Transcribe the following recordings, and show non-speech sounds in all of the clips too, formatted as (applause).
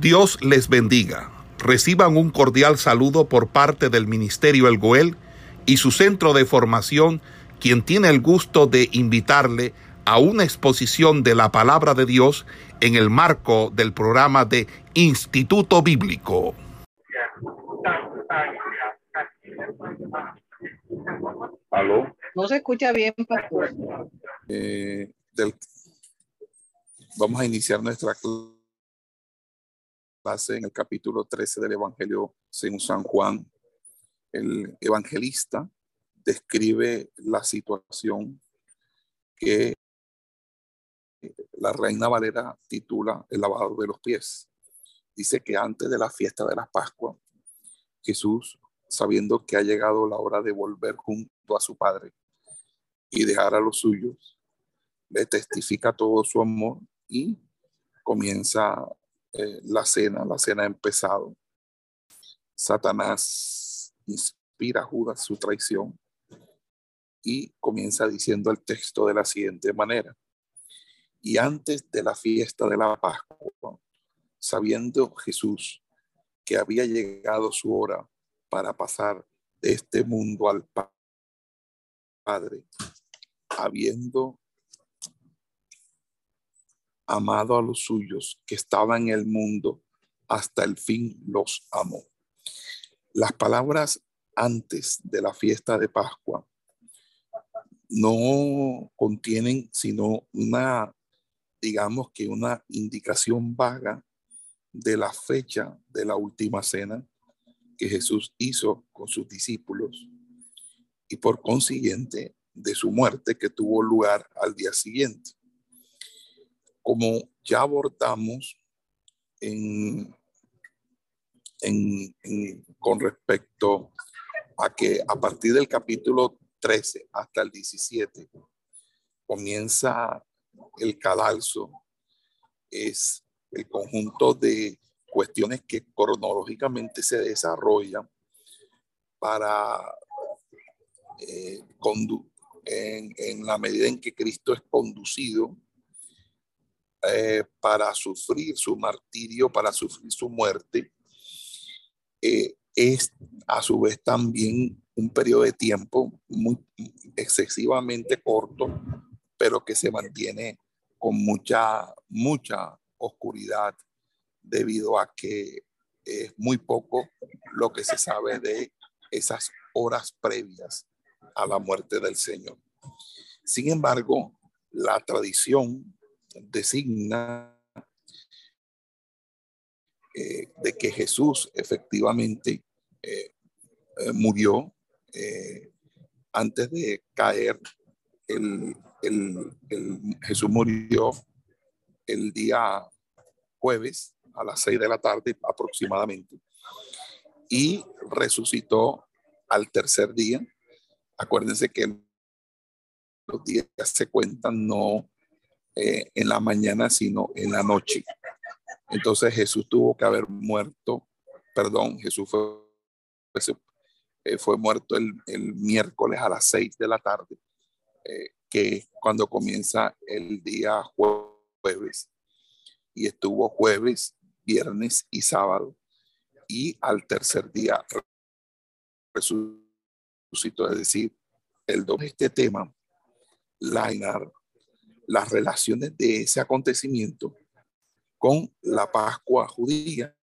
Dios les bendiga. Reciban un cordial saludo por parte del Ministerio El Goel y su centro de formación, quien tiene el gusto de invitarle a una exposición de la palabra de Dios en el marco del programa de Instituto Bíblico. ¿Aló? No se escucha bien, pastor. Eh, del, vamos a iniciar nuestra clase en el capítulo 13 del Evangelio según San Juan. El evangelista describe la situación que la reina Valera titula el lavado de los pies. Dice que antes de la fiesta de la Pascua, Jesús, sabiendo que ha llegado la hora de volver junto a su Padre y dejar a los suyos, le testifica todo su amor y comienza eh, la cena, la cena ha empezado. Satanás inspira a Judas su traición y comienza diciendo el texto de la siguiente manera. Y antes de la fiesta de la Pascua, sabiendo Jesús que había llegado su hora para pasar de este mundo al Padre, habiendo amado a los suyos que estaban en el mundo, hasta el fin los amó. Las palabras antes de la fiesta de Pascua no contienen sino una, digamos que una indicación vaga de la fecha de la última cena que Jesús hizo con sus discípulos y por consiguiente de su muerte que tuvo lugar al día siguiente. Como ya abordamos con respecto a que a partir del capítulo 13 hasta el 17 comienza el cadalso, es el conjunto de cuestiones que cronológicamente se desarrollan para eh, en, la medida en que Cristo es conducido eh, para sufrir su martirio, para sufrir su muerte, eh, es a su vez también un periodo de tiempo muy excesivamente corto, pero que se mantiene con mucha, mucha oscuridad debido a que es muy poco lo que se sabe de esas horas previas a la muerte del Señor. Sin embargo, la tradición designa eh, de que Jesús efectivamente eh, eh, murió antes de caer. El, Jesús murió el día jueves a las seis de la tarde aproximadamente y resucitó al tercer día. Acuérdense que los días se cuentan no eh, en la mañana, sino en la noche. Entonces Jesús tuvo que haber muerto, perdón, Jesús fue, eh, fue muerto el, el, miércoles a las seis de la tarde, eh, que cuando comienza el día jueves. Y estuvo jueves, viernes y sábado. Y al tercer día resucitó, es decir, el doble este tema, Lainar, las relaciones de ese acontecimiento con la Pascua judía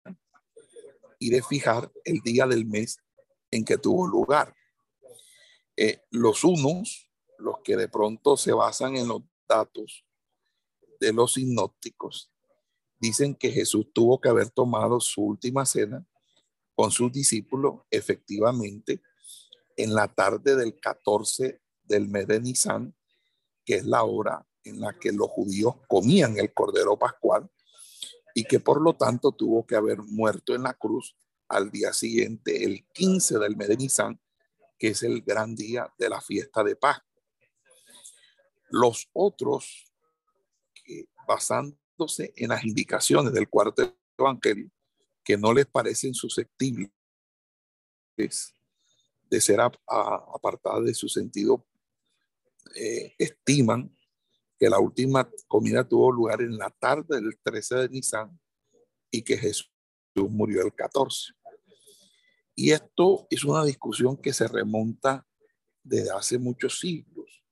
y de fijar el día del mes en que tuvo lugar. Eh, los unos, los que de pronto se basan en los datos de los sinópticos, dicen que Jesús tuvo que haber tomado su última cena con sus discípulos efectivamente en la tarde del 14 del mes de Nisan, que es la hora en la que los judíos comían el cordero pascual y que por lo tanto tuvo que haber muerto en la cruz al día siguiente, el 15 del mes de Nisan, que es el gran día de la fiesta de Pascua. Los otros, que basando en las indicaciones del cuarto evangelio que no les parecen susceptibles de ser apartadas de su sentido, eh, estiman que la última comida tuvo lugar en la tarde del 13 de Nisan, y que Jesús murió el 14. Y esto es una discusión que se remonta desde hace muchos siglos,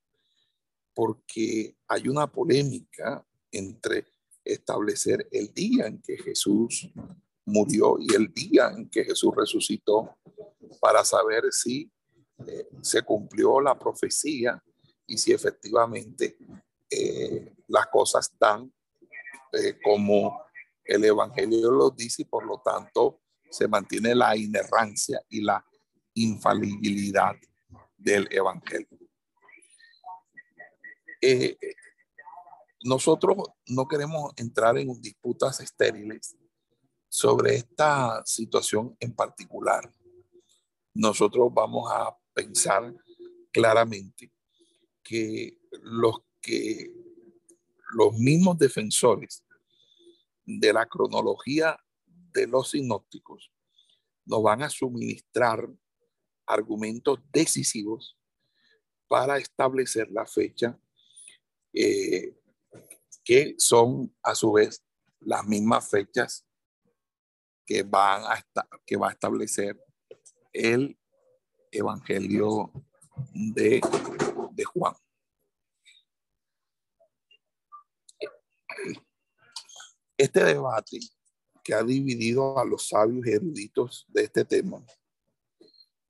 porque hay una polémica entre establecer el día en que Jesús murió y el día en que Jesús resucitó para saber si eh, se cumplió la profecía y si efectivamente eh, las cosas están eh, como el Evangelio lo dice y por lo tanto se mantiene la inerrancia y la infalibilidad del Evangelio. Eh, nosotros no queremos entrar en disputas estériles sobre esta situación en particular. Nosotros vamos a pensar claramente que los que los mismos defensores de la cronología de los sinópticos nos van a suministrar argumentos decisivos para establecer la fecha eh, que son a su vez las mismas fechas que van a que va a establecer el Evangelio de, de Juan. Este debate que ha dividido a los sabios eruditos de este tema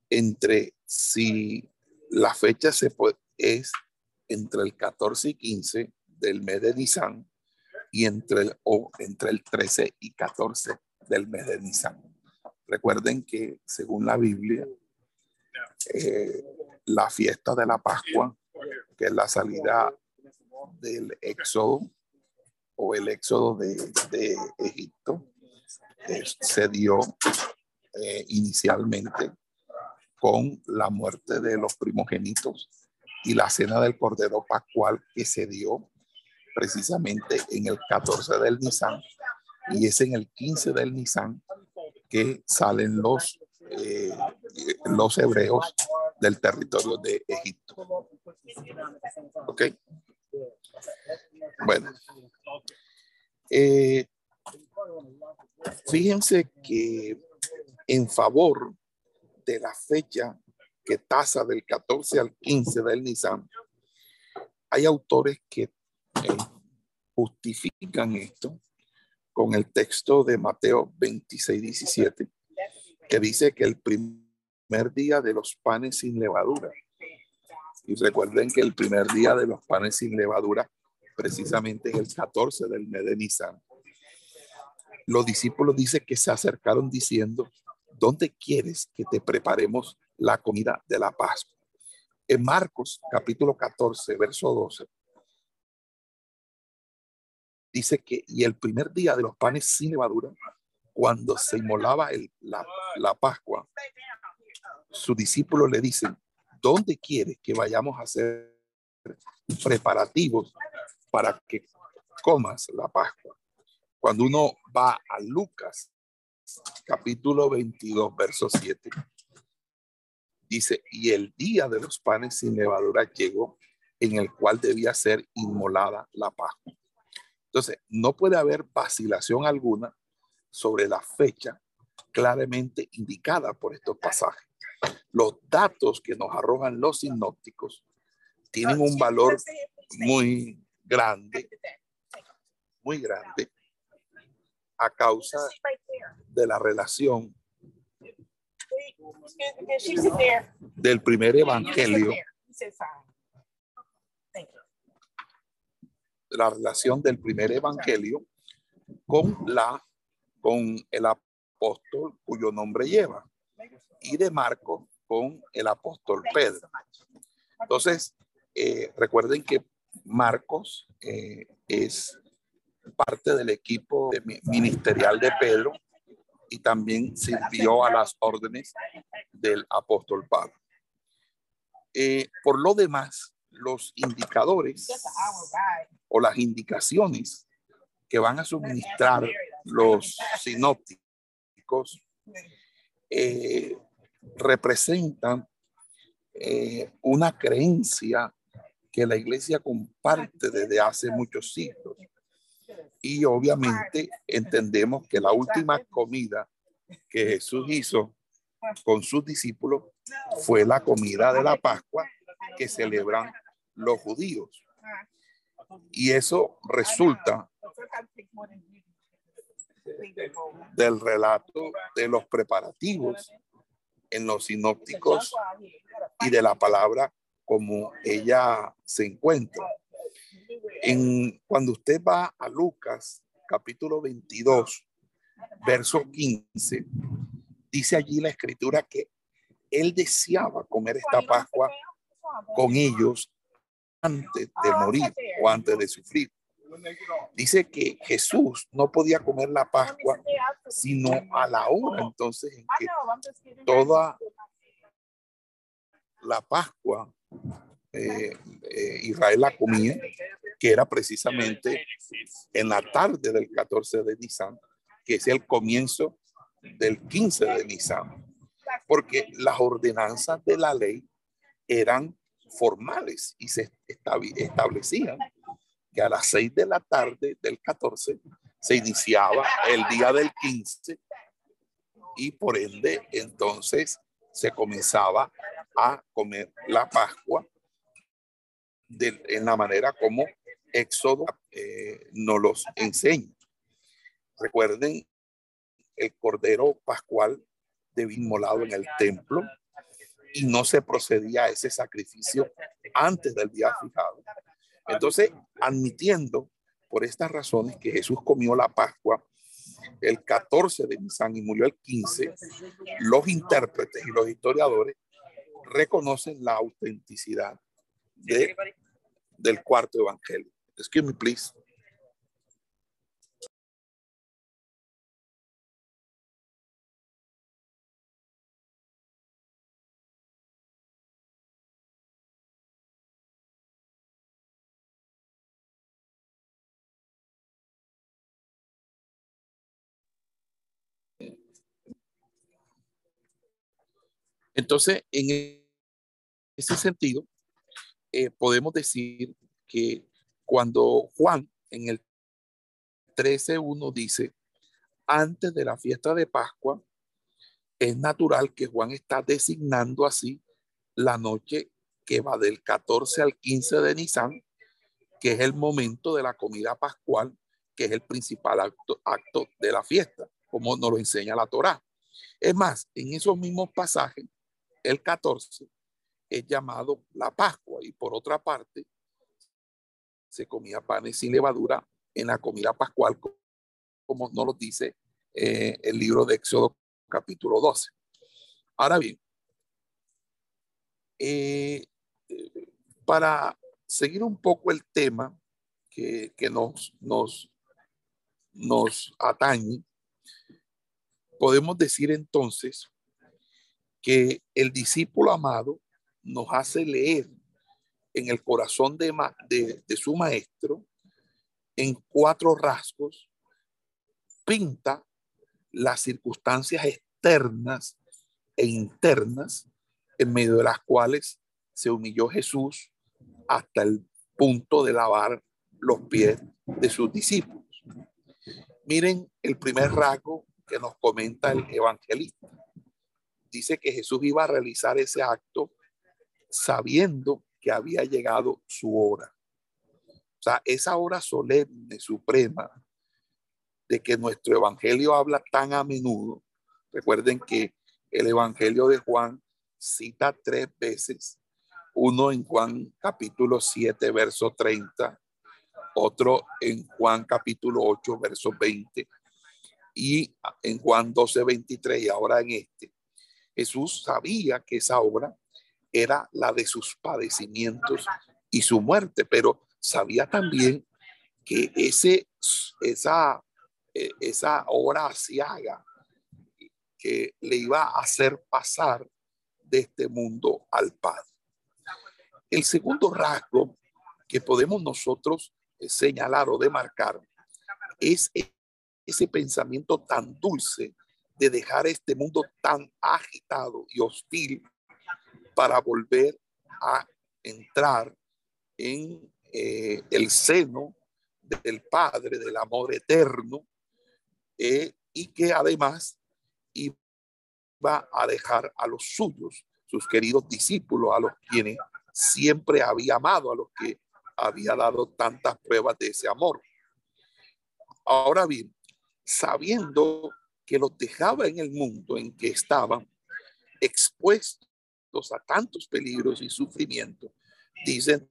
entre si la fecha se puede, es entre el 14 y 15 del mes de Nisan y entre el, o entre el 13 y 14 del mes de Nisan. Recuerden que según la Biblia, eh, la fiesta de la Pascua, que es la salida del Éxodo o el Éxodo de, Egipto, eh, se dio eh, inicialmente con la muerte de los primogénitos y la cena del Cordero Pascual que se dio precisamente en el 14 del Nisan y es en el 15 del Nisan que salen los, eh, los hebreos del territorio de Egipto. ¿Ok? Bueno. Eh, Fíjense que en favor de la fecha que tasa del 14 al 15 del Nisan, hay autores que eh, justifican esto con el texto de Mateo 26, 17, que dice que el primer día de los panes sin levadura, y recuerden que el primer día de los panes sin levadura precisamente es el 14 del mes de Nisan los discípulos dice que se acercaron diciendo, ¿dónde quieres que te preparemos la comida de la Pascua? En Marcos capítulo 14, verso 12, dice que, y el primer día de los panes sin levadura, cuando se inmolaba la, la Pascua, sus discípulos le dicen, ¿dónde quieres que vayamos a hacer preparativos para que comas la Pascua? Cuando uno va a Lucas, capítulo 22, verso 7, dice, y el día de los panes sin levadura llegó, en el cual debía ser inmolada la Pascua. Entonces, no puede haber vacilación alguna sobre la fecha claramente indicada por estos pasajes. Los datos que nos arrojan los sinópticos tienen un valor muy grande, muy grande, a causa de la relación del primer evangelio, la relación del primer evangelio con la con el apóstol cuyo nombre lleva y de Marco con el apóstol Pedro. Entonces, eh, recuerden que Marcos es parte del equipo ministerial de Pedro y también sirvió a las órdenes del apóstol Pablo. Eh, por lo demás, los indicadores o las indicaciones que van a suministrar los sinópticos eh, representan eh, una creencia que la iglesia comparte desde hace muchos siglos. Y obviamente entendemos que la última comida que Jesús hizo con sus discípulos fue la comida de la Pascua que celebran los judíos. Y eso resulta del relato de los preparativos en los sinópticos y de la palabra como ella se encuentra. En, cuando usted va a Lucas capítulo 22, verso 15, dice allí la escritura que él deseaba comer esta Pascua con ellos antes de morir o antes de sufrir. Dice que Jesús no podía comer la Pascua sino a la hora entonces en que toda la Pascua eh, eh, Israel la comía, que era precisamente en la tarde del 14 de Nisan, que es el comienzo del 15 de Nisan, porque las ordenanzas de la ley eran formales y se establecían que a las 6 de la tarde del 14 se iniciaba el día del 15 y por ende entonces se comenzaba a comer la Pascua de, en la manera como Éxodo eh, nos los enseña. Recuerden el cordero pascual de inmolado en el templo y no se procedía a ese sacrificio antes del día fijado. Entonces, admitiendo por estas razones que Jesús comió la Pascua el 14 de Nisan y murió el 15, los intérpretes y los historiadores reconocen la autenticidad de, del cuarto evangelio. Excuse me, please. Entonces, en ese sentido, eh, podemos decir que cuando Juan en el 13.1 dice, antes de la fiesta de Pascua, es natural que Juan está designando así la noche que va del 14 al 15 de Nisan, que es el momento de la comida pascual, que es el principal acto, acto de la fiesta, como nos lo enseña la Torá. Es más, en esos mismos pasajes, el 14 es llamado la Pascua y por otra parte se comía panes sin levadura en la comida pascual, como nos lo dice eh, el libro de Éxodo capítulo 12. Ahora bien, eh, para seguir un poco el tema que, que nos, nos, nos atañe, podemos decir entonces que el discípulo amado nos hace leer en el corazón de, de, su maestro en cuatro rasgos, pinta las circunstancias externas e internas en medio de las cuales se humilló Jesús hasta el punto de lavar los pies de sus discípulos. Miren el primer rasgo que nos comenta el evangelista dice que Jesús iba a realizar ese acto sabiendo que había llegado su hora. O sea, esa hora solemne, suprema, de que nuestro evangelio habla tan a menudo. Recuerden que el evangelio de Juan cita tres veces, uno en Juan capítulo 7, verso 30, otro en Juan capítulo 8, verso 20, y en Juan 12, 23, y ahora en este. Jesús sabía que esa obra era la de sus padecimientos y su muerte, pero sabía también que ese, esa, eh, esa obra asiaga que le iba a hacer pasar de este mundo al Padre. El segundo rasgo que podemos nosotros eh, señalar o demarcar es ese pensamiento tan dulce de dejar este mundo tan agitado y hostil para volver a entrar en eh, el seno del Padre, del amor eterno, eh, y que además iba a dejar a los suyos, sus queridos discípulos, a los quienes siempre había amado, a los que había dado tantas pruebas de ese amor. Ahora bien, sabiendo que los dejaba en el mundo en que estaban expuestos a tantos peligros y sufrimientos, dicen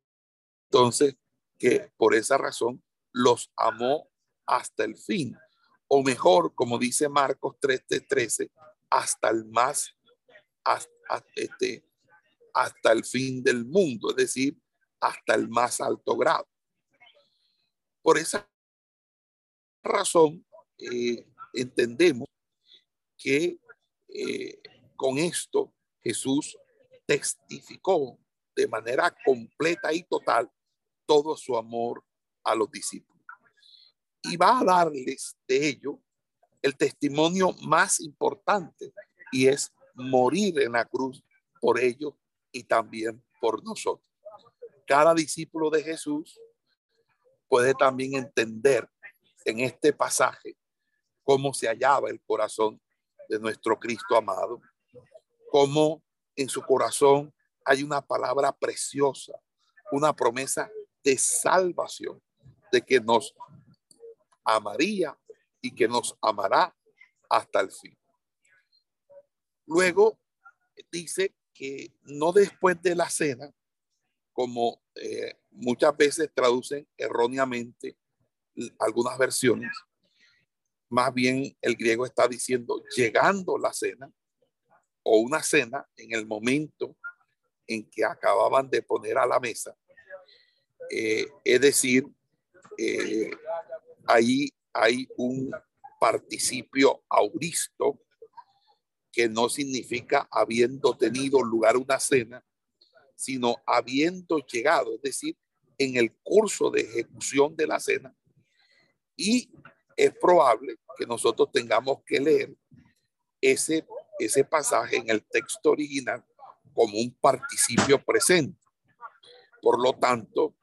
entonces que por esa razón los amó hasta el fin, o mejor, como dice Marcos 3:13, hasta el más, hasta, este, hasta el fin del mundo, es decir, hasta el más alto grado. Por esa razón, eh, entendemos que eh, con esto Jesús testificó de manera completa y total todo su amor a los discípulos. Y va a darles de ello el testimonio más importante y es morir en la cruz por ellos y también por nosotros. Cada discípulo de Jesús puede también entender en este pasaje cómo se hallaba el corazón de nuestro Cristo amado, cómo en su corazón hay una palabra preciosa, una promesa de salvación, de que nos amaría y que nos amará hasta el fin. Luego dice que no después de la cena, como eh, muchas veces traducen erróneamente algunas versiones, más bien el griego está diciendo llegando la cena o una cena en el momento en que acababan de poner a la mesa. Eh, es decir, eh, ahí hay un participio auristo que no significa habiendo tenido lugar una cena, sino habiendo llegado, es decir, en el curso de ejecución de la cena. Y es probable que nosotros tengamos que leer ese, ese pasaje en el texto original como un participio presente. Por lo tanto,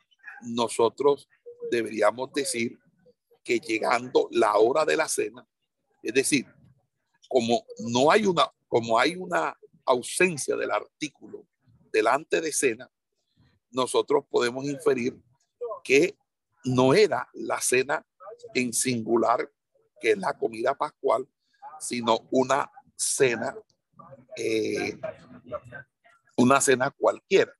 nosotros deberíamos decir que llegando la hora de la cena, es decir, como no hay una, como hay una ausencia del artículo delante de cena, nosotros podemos inferir que no era la cena en singular, que es la comida pascual, sino una cena eh, una cena cualquiera.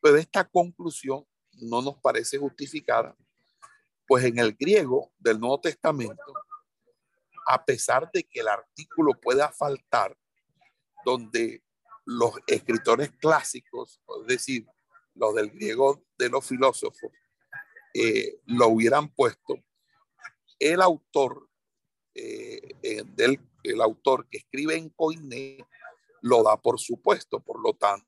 Pero esta conclusión no nos parece justificada, pues en el griego del Nuevo Testamento, a pesar de que el artículo pueda faltar, donde los escritores clásicos, es decir, los del griego de los filósofos, eh, lo hubieran puesto, el autor, eh, eh, del, el autor que escribe en Coiné lo da por supuesto, por lo tanto,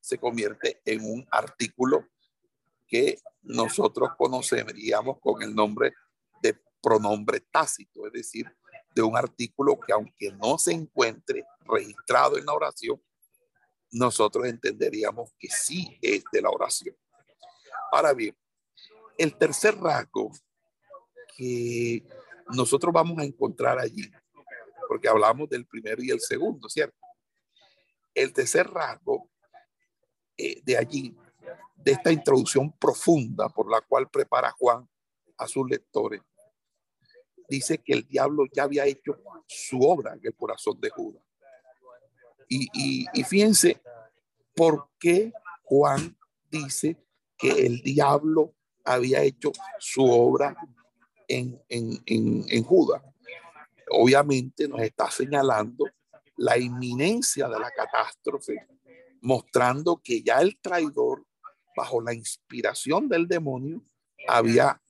se convierte en un artículo que nosotros conoceríamos con el nombre de pronombre tácito, es decir, de un artículo que aunque no se encuentre registrado en la oración, nosotros entenderíamos que sí es de la oración. Ahora bien, el tercer rasgo que nosotros vamos a encontrar allí porque hablamos del primero y el segundo, ¿cierto? El tercer rasgo eh, de allí, de esta introducción profunda por la cual prepara Juan a sus lectores, dice que el diablo ya había hecho su obra en el corazón de Judas. Y, y, fíjense por qué Juan dice que el diablo había hecho su obra en, en, en, en obviamente nos está señalando la inminencia de la catástrofe, mostrando que ya el traidor, bajo la inspiración del demonio, había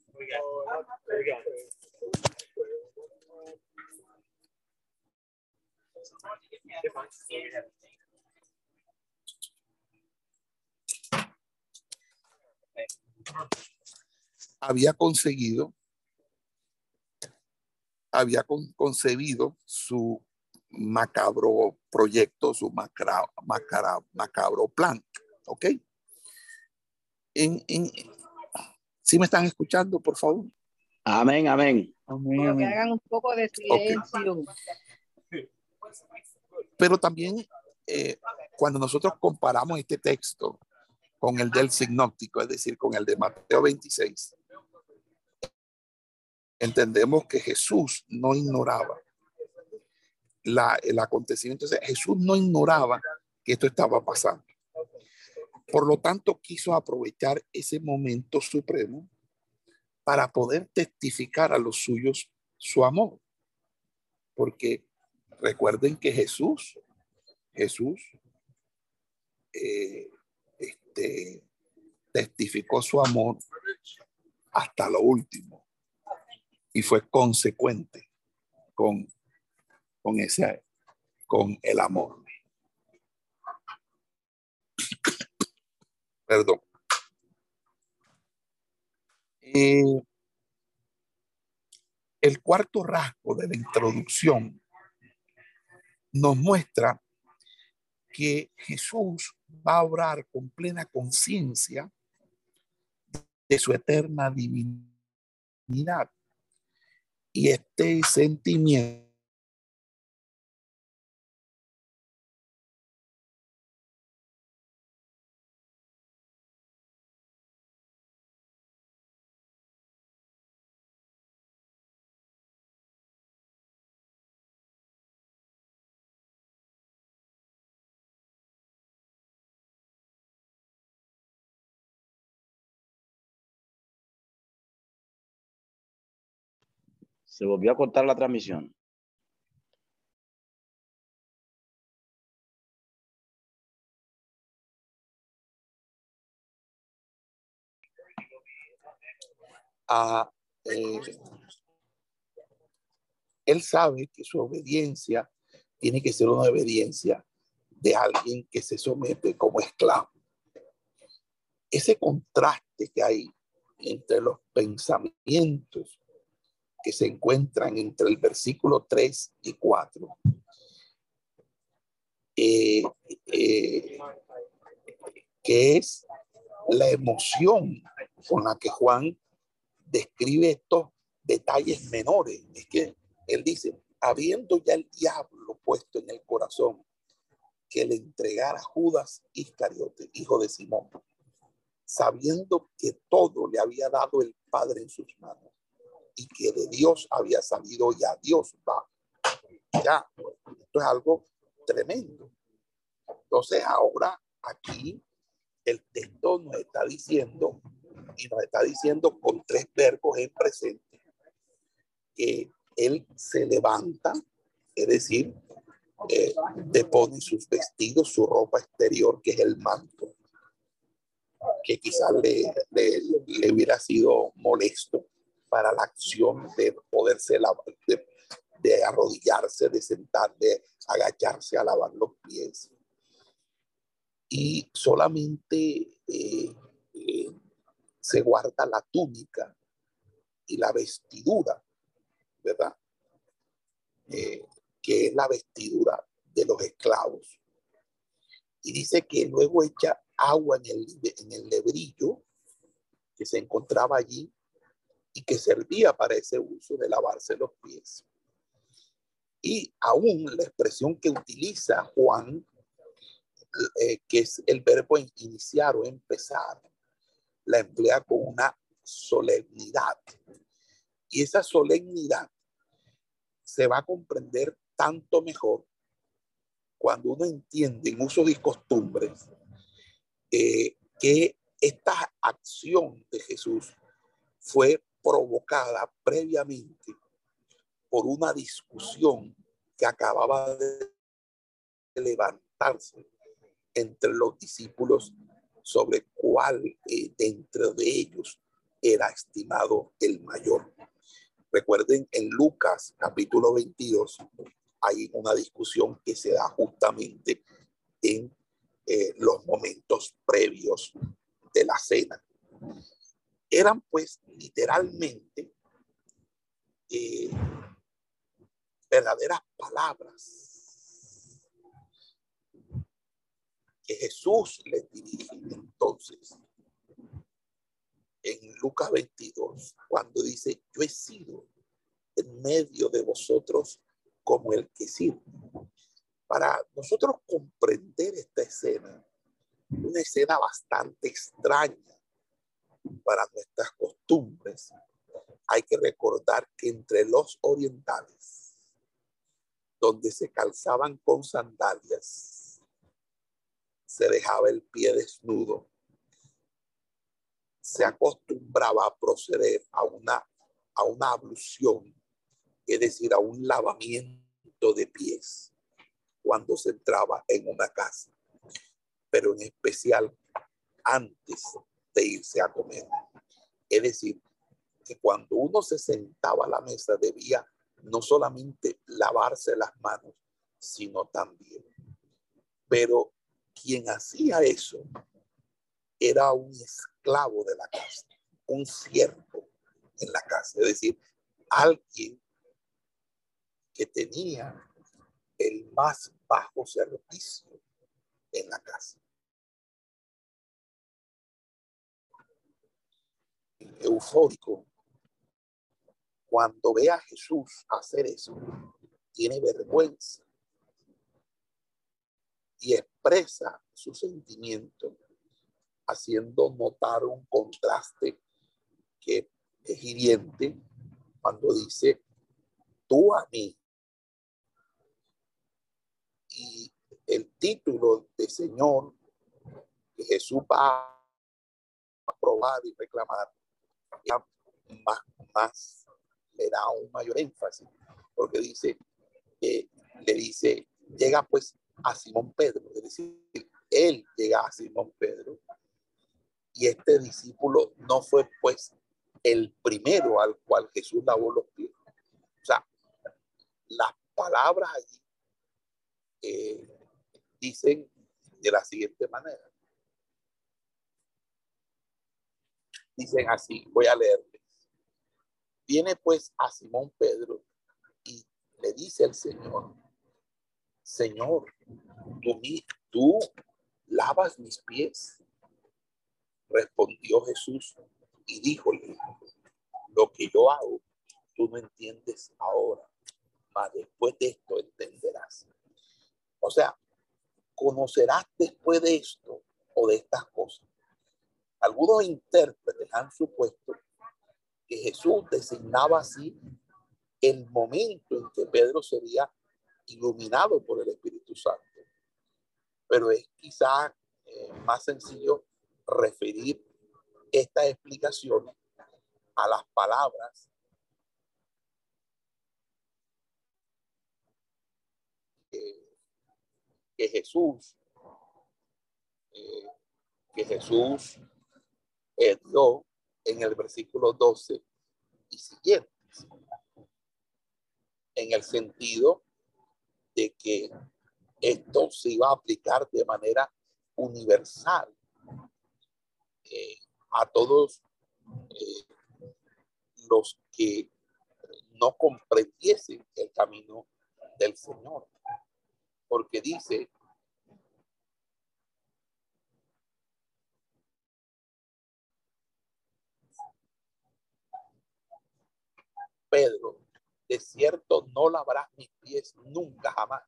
había conseguido había concebido su macabro proyecto, su macabro, macabro plan. ¿Ok? En, ¿Sí me están escuchando, por favor? Amén, amén. Pero que hagan un poco de silencio. Pero también eh, cuando nosotros comparamos este texto con el del sinóptico, es decir, con el de Mateo 26, entendemos que Jesús no ignoraba la, el acontecimiento. Jesús no ignoraba que esto estaba pasando. Por lo tanto, quiso aprovechar ese momento supremo para poder testificar a los suyos su amor. Porque recuerden que Jesús, Jesús, eh, este, testificó su amor hasta lo último y fue consecuente con, con ese, con el amor. Perdón. Eh, el cuarto rasgo de la introducción nos muestra que Jesús va a obrar con plena conciencia de su eterna divinidad. Y este sentimiento Se volvió a cortar la transmisión. a, eh, él sabe que su obediencia tiene que ser una obediencia de alguien que se somete como esclavo. Ese contraste que hay entre los pensamientos que se encuentran entre el versículo 3 y 4, eh, eh, que es la emoción con la que Juan describe estos detalles menores. Es que él dice, habiendo ya el diablo puesto en el corazón que le entregara Judas Iscariote, hijo de Simón, sabiendo que todo le había dado el Padre en sus manos que de Dios había salido y a Dios va. Ya, esto es algo tremendo. Entonces ahora aquí el texto nos está diciendo y nos está diciendo con tres verbos en presente que él se levanta, es decir, eh, depone sus vestidos, su ropa exterior, que es el manto, que quizás le, le, hubiera sido molesto para la acción de poderse lavar, de, arrodillarse, de sentar, de agacharse a lavar los pies. Y solamente eh, eh, se guarda la túnica y la vestidura, ¿verdad? Eh, que es la vestidura de los esclavos. Y dice que luego echa agua en el, en el lebrillo que se encontraba allí y que servía para ese uso de lavarse los pies. Y aún la expresión que utiliza Juan, eh, que es el verbo iniciar o empezar, la emplea con una solemnidad. Y esa solemnidad se va a comprender tanto mejor cuando uno entiende en usos y costumbres eh, que esta acción de Jesús fue provocada previamente por una discusión que acababa de levantarse entre los discípulos sobre cuál eh, dentro de ellos era estimado el mayor. Recuerden, en Lucas capítulo 22 hay una discusión que se da justamente en eh, los momentos previos de la cena. Eran pues literalmente eh, verdaderas palabras Jesús les dirige entonces en Lucas 22, cuando dice, yo he sido en medio de vosotros como el que sirve. Para nosotros comprender esta escena, una escena bastante extraña para nuestras costumbres, hay que recordar que entre los orientales, donde se calzaban con sandalias, se dejaba el pie desnudo, se acostumbraba a proceder a una, a una ablución, es decir, a un lavamiento de pies cuando se entraba en una casa, pero en especial antes de irse a comer. Es decir, que cuando uno se sentaba a la mesa debía no solamente lavarse las manos, sino también. Pero quien hacía eso era un esclavo de la casa, un siervo en la casa, es decir, alguien que tenía el más bajo servicio en la casa. Eufórico, cuando ve a Jesús hacer eso, tiene vergüenza y expresa su sentimiento haciendo notar un contraste que es hiriente cuando dice tú a mí y el título de Señor que Jesús va a probar y reclamar, más, le da un mayor énfasis, porque dice, le dice, llega pues a Simón Pedro, es decir, él llega a Simón Pedro, y este discípulo no fue pues el primero al cual Jesús lavó los pies. O sea, las palabras eh, dicen de la siguiente manera. Dicen así, voy a leerles. Viene pues a Simón Pedro y le dice el Señor, Señor, tú, tú lavas mis pies. Respondió Jesús y díjole, lo que yo hago, tú no entiendes ahora, mas después de esto entenderás. O sea, conocerás después de esto o de estas cosas. Algunos intérpretes han supuesto que Jesús designaba así el momento en que Pedro sería iluminado por el Espíritu Santo. Pero es quizá eh, más sencillo referir esta explicación a las palabras que, Jesús eh, que Jesús en el versículo 12 y siguientes, en el sentido de que esto se iba a aplicar de manera universal eh, a todos eh, los que no comprendiesen el camino del Señor. Porque dice Pedro, de cierto no lavarás mis pies nunca jamás.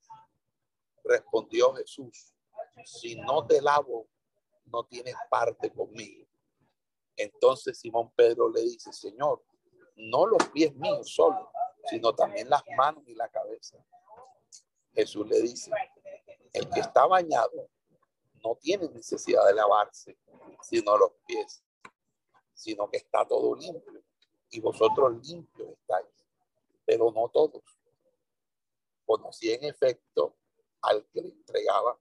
Respondió Jesús, si no te lavo, no tienes parte conmigo. Entonces Simón Pedro le dice, Señor, no los pies míos solo, sino también las manos y la cabeza. Jesús le dice, el que está bañado no tiene necesidad de lavarse, sino los pies, sino que está todo limpio y vosotros limpios estáis, pero no todos. Conocí en efecto al que le entregaba,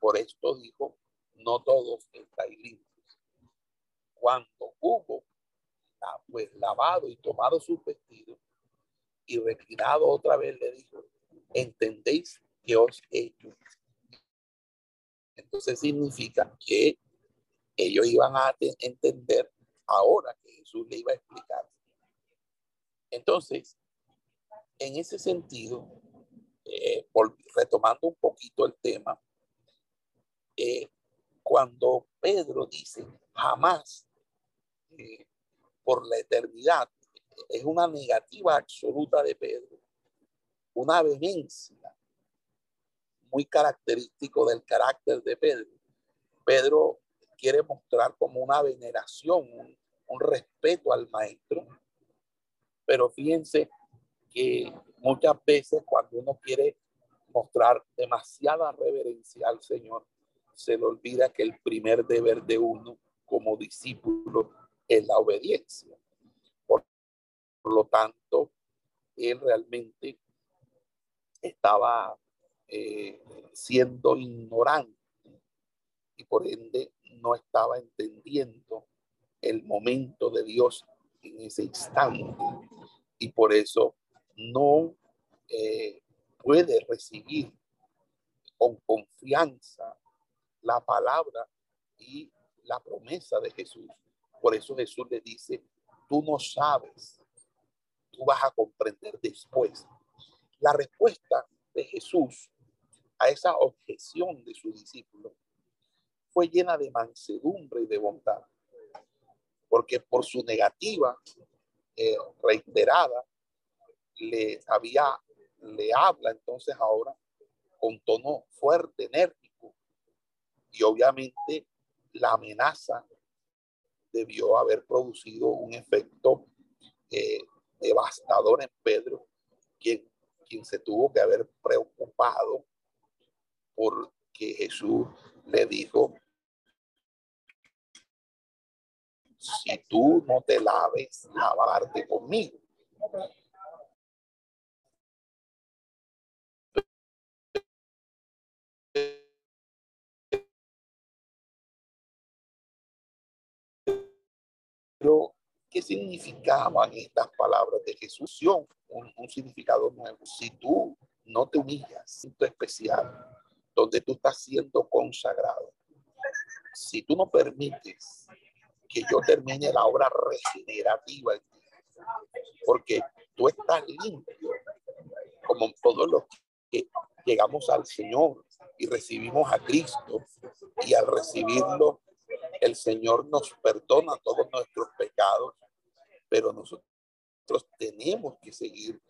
por esto dijo, no todos estáis limpios. Cuando hubo pues lavado y tomado su vestido y reclinado otra vez le dijo, entendéis que os he hecho. Entonces significa que ellos iban a entender ahora que Jesús le iba a explicar entonces, en ese sentido, eh, retomando un poquito el tema, eh, cuando Pedro dice jamás, eh, por la eternidad es una negativa absoluta de Pedro, una vehemencia muy característico del carácter de Pedro. Pedro quiere mostrar como una veneración, un respeto al maestro, pero fíjense que muchas veces cuando uno quiere mostrar demasiada reverencia al Señor, se le olvida que el primer deber de uno como discípulo es la obediencia. Por lo tanto, él realmente estaba eh, siendo ignorante y por ende no estaba entendiendo el momento de Dios en ese instante y por eso no eh, puede recibir con confianza la palabra y la promesa de Jesús. Por eso Jesús le dice, tú no sabes, tú vas a comprender después. La respuesta de Jesús a esa objeción de su discípulo fue llena de mansedumbre y de bondad, porque por su negativa eh, reiterada le había le habla entonces ahora con tono fuerte, enérgico, y obviamente la amenaza debió haber producido un efecto eh, devastador en Pedro, quien, quien se tuvo que haber preocupado porque Jesús le dijo, si tú no te laves, lavarte conmigo. Pero, ¿qué significaban estas palabras de Jesús? Un, un significado nuevo. Si tú no te humillas, un especial, donde tú estás siendo consagrado, si tú no permites que yo termine la obra regenerativa, porque tú estás limpio, como todos los que llegamos al Señor y recibimos a Cristo, y al recibirlo el Señor nos perdona todos nuestros pecados, pero nosotros tenemos que seguir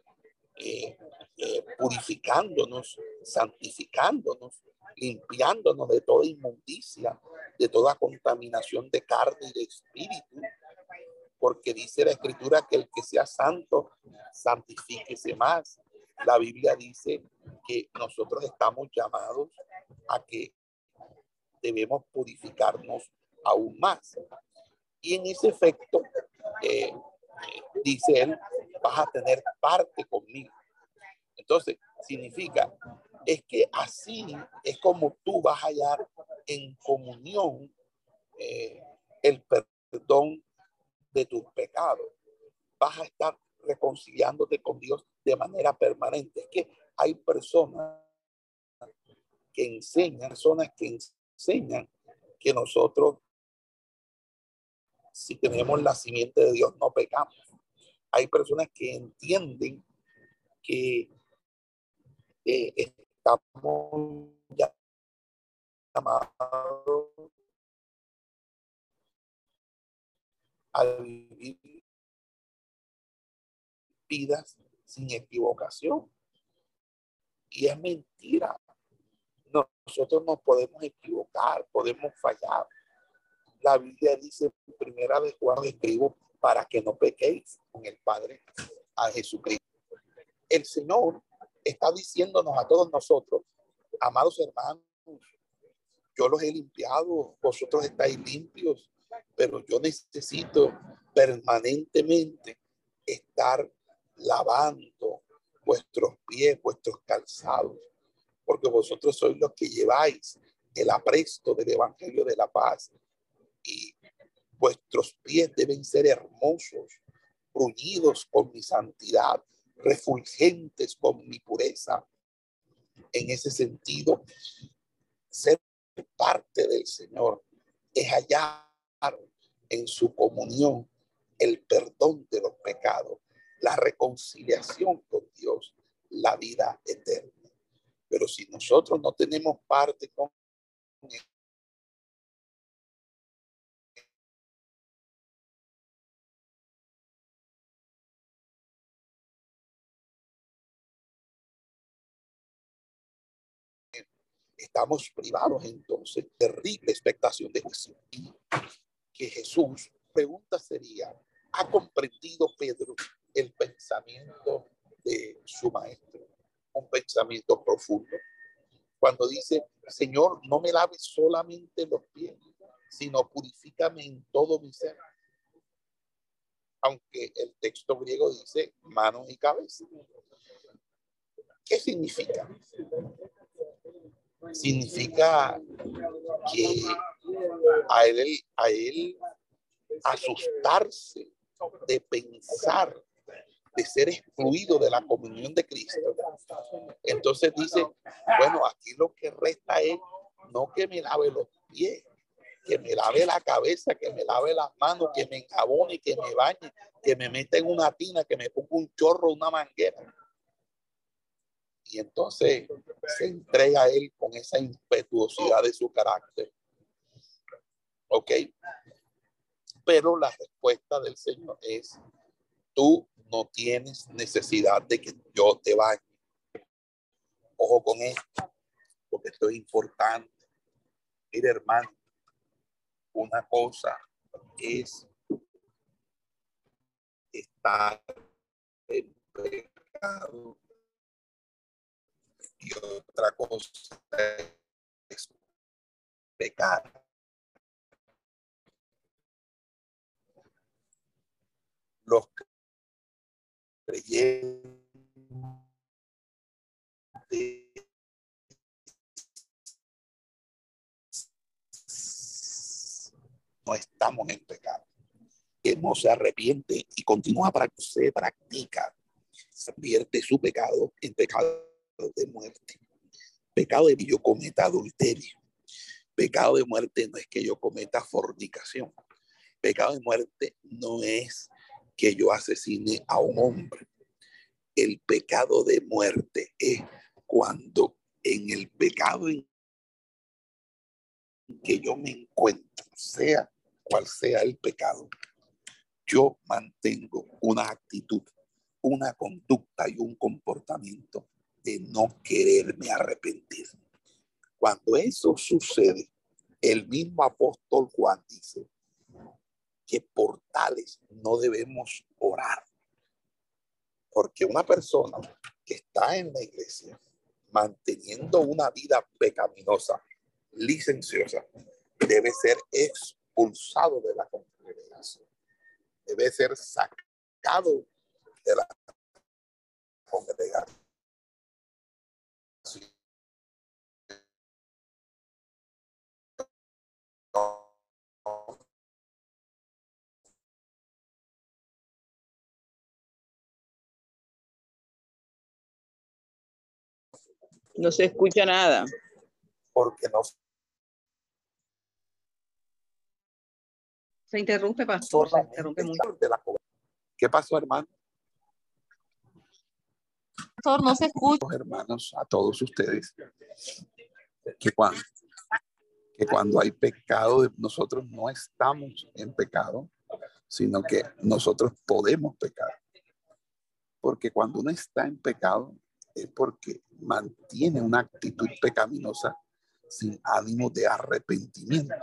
eh, eh, purificándonos, santificándonos, limpiándonos de toda inmundicia, de toda contaminación de carne y de espíritu, porque dice la escritura que el que sea santo, santifíquese más. La Biblia dice que nosotros estamos llamados a que debemos purificarnos aún más. Y en ese efecto, eh, dice él, vas a tener parte conmigo. Entonces, significa, es que así es como tú vas a hallar en comunión eh, el perdón de tus pecados. Vas a estar reconciliándote con Dios de manera permanente. Es que hay personas que enseñan, personas que enseñan que nosotros si tenemos la simiente de Dios, no pecamos. Hay personas que entienden que eh, estamos llamados a vivir vidas sin equivocación. Y es mentira. Nosotros nos podemos equivocar, podemos fallar, la Biblia dice primera de Juan, escribo para que no pequéis con el Padre a Jesucristo. El Señor está diciéndonos a todos nosotros, amados hermanos, yo los he limpiado, vosotros estáis limpios, pero yo necesito permanentemente estar lavando vuestros pies, vuestros calzados, porque vosotros sois los que lleváis el apresto del Evangelio de la paz y vuestros pies deben ser hermosos, bruñidos con mi santidad, refulgentes con mi pureza. En ese sentido, ser parte del Señor es hallar en su comunión el perdón de los pecados, la reconciliación con Dios, la vida eterna. Pero si nosotros no tenemos parte con estamos privados entonces terrible expectación de Jesús. Que Jesús, pregunta sería, ¿ha comprendido Pedro el pensamiento de su maestro? Un pensamiento profundo. Cuando dice, Señor, no me laves solamente los pies, sino purifícame en todo mi ser. Aunque el texto griego dice manos y cabeza. ¿Qué significa? Significa que a él, a él asustarse de pensar, de ser excluido de la comunión de Cristo. Entonces dice, bueno, aquí lo que resta es no que me lave los pies, que me lave la cabeza, que me lave las manos, que me enjabone, que me bañe, que me meta en una tina, que me ponga un chorro, una manguera. Y entonces se entrega a él con esa impetuosidad de su carácter. ¿Ok? Pero la respuesta del Señor es, tú no tienes necesidad de que yo te bañe. Ojo con esto, porque esto es importante. Mire, hermano, una cosa es estar en pecado y otra cosa es pecar. Los creyentes no estamos en pecado. Que no se arrepiente y continúa para que se practica, se convierte su pecado en pecado de muerte. Pecado de que yo cometa adulterio. Pecado de muerte no es que yo cometa fornicación. Pecado de muerte no es que yo asesine a un hombre. El pecado de muerte es cuando en el pecado en que yo me encuentro, sea cual sea el pecado, yo mantengo una actitud, una conducta y un comportamiento de no quererme arrepentir. Cuando eso sucede, el mismo apóstol Juan dice que por tales no debemos orar. Porque una persona que está en la iglesia manteniendo una vida pecaminosa, licenciosa, debe ser expulsado de la congregación. Debe ser sacado de la congregación. No se escucha nada. Porque no Se interrumpe, pastor. Se interrumpe mucho. de la ¿Qué pasó, hermano? Pastor, no se escucha. Hermanos, a todos ustedes, que cuando, que cuando hay pecado, nosotros no estamos en pecado, sino que nosotros podemos pecar. Porque cuando uno está en pecado, es porque mantiene una actitud pecaminosa sin ánimo de arrepentimiento.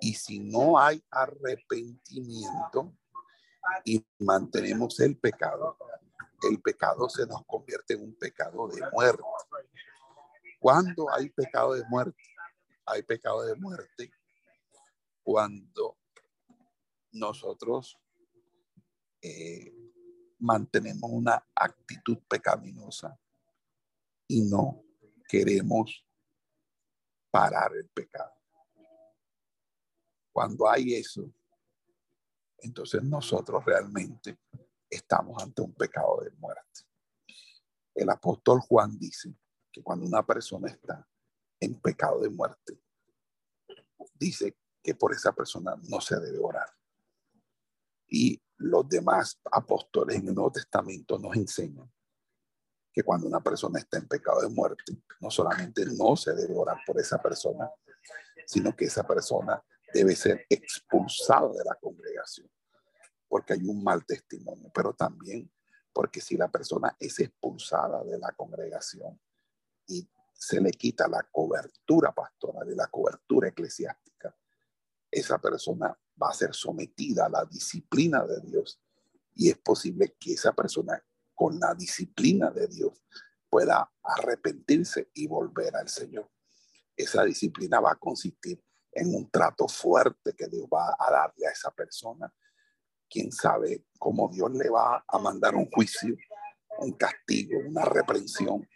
Y si no hay arrepentimiento y mantenemos el pecado, el pecado se nos convierte en un pecado de muerte. Cuando hay pecado de muerte? Hay pecado de muerte cuando nosotros eh, mantenemos una actitud pecaminosa y no queremos parar el pecado. Cuando hay eso, entonces nosotros realmente estamos ante un pecado de muerte. El apóstol Juan dice que cuando una persona está en pecado de muerte, dice que por esa persona no se debe orar. Y los demás apóstoles en el Nuevo Testamento nos enseñan que cuando una persona está en pecado de muerte, no solamente no se debe orar por esa persona, sino que esa persona debe ser expulsada de la congregación, porque hay un mal testimonio, pero también porque si la persona es expulsada de la congregación y se le quita la cobertura pastoral y la cobertura eclesiástica, esa persona va a ser sometida a la disciplina de Dios y es posible que esa persona con la disciplina de Dios pueda arrepentirse y volver al Señor. Esa disciplina va a consistir en un trato fuerte que Dios va a darle a esa persona. Quién sabe cómo Dios le va a mandar un juicio, un castigo, una reprensión,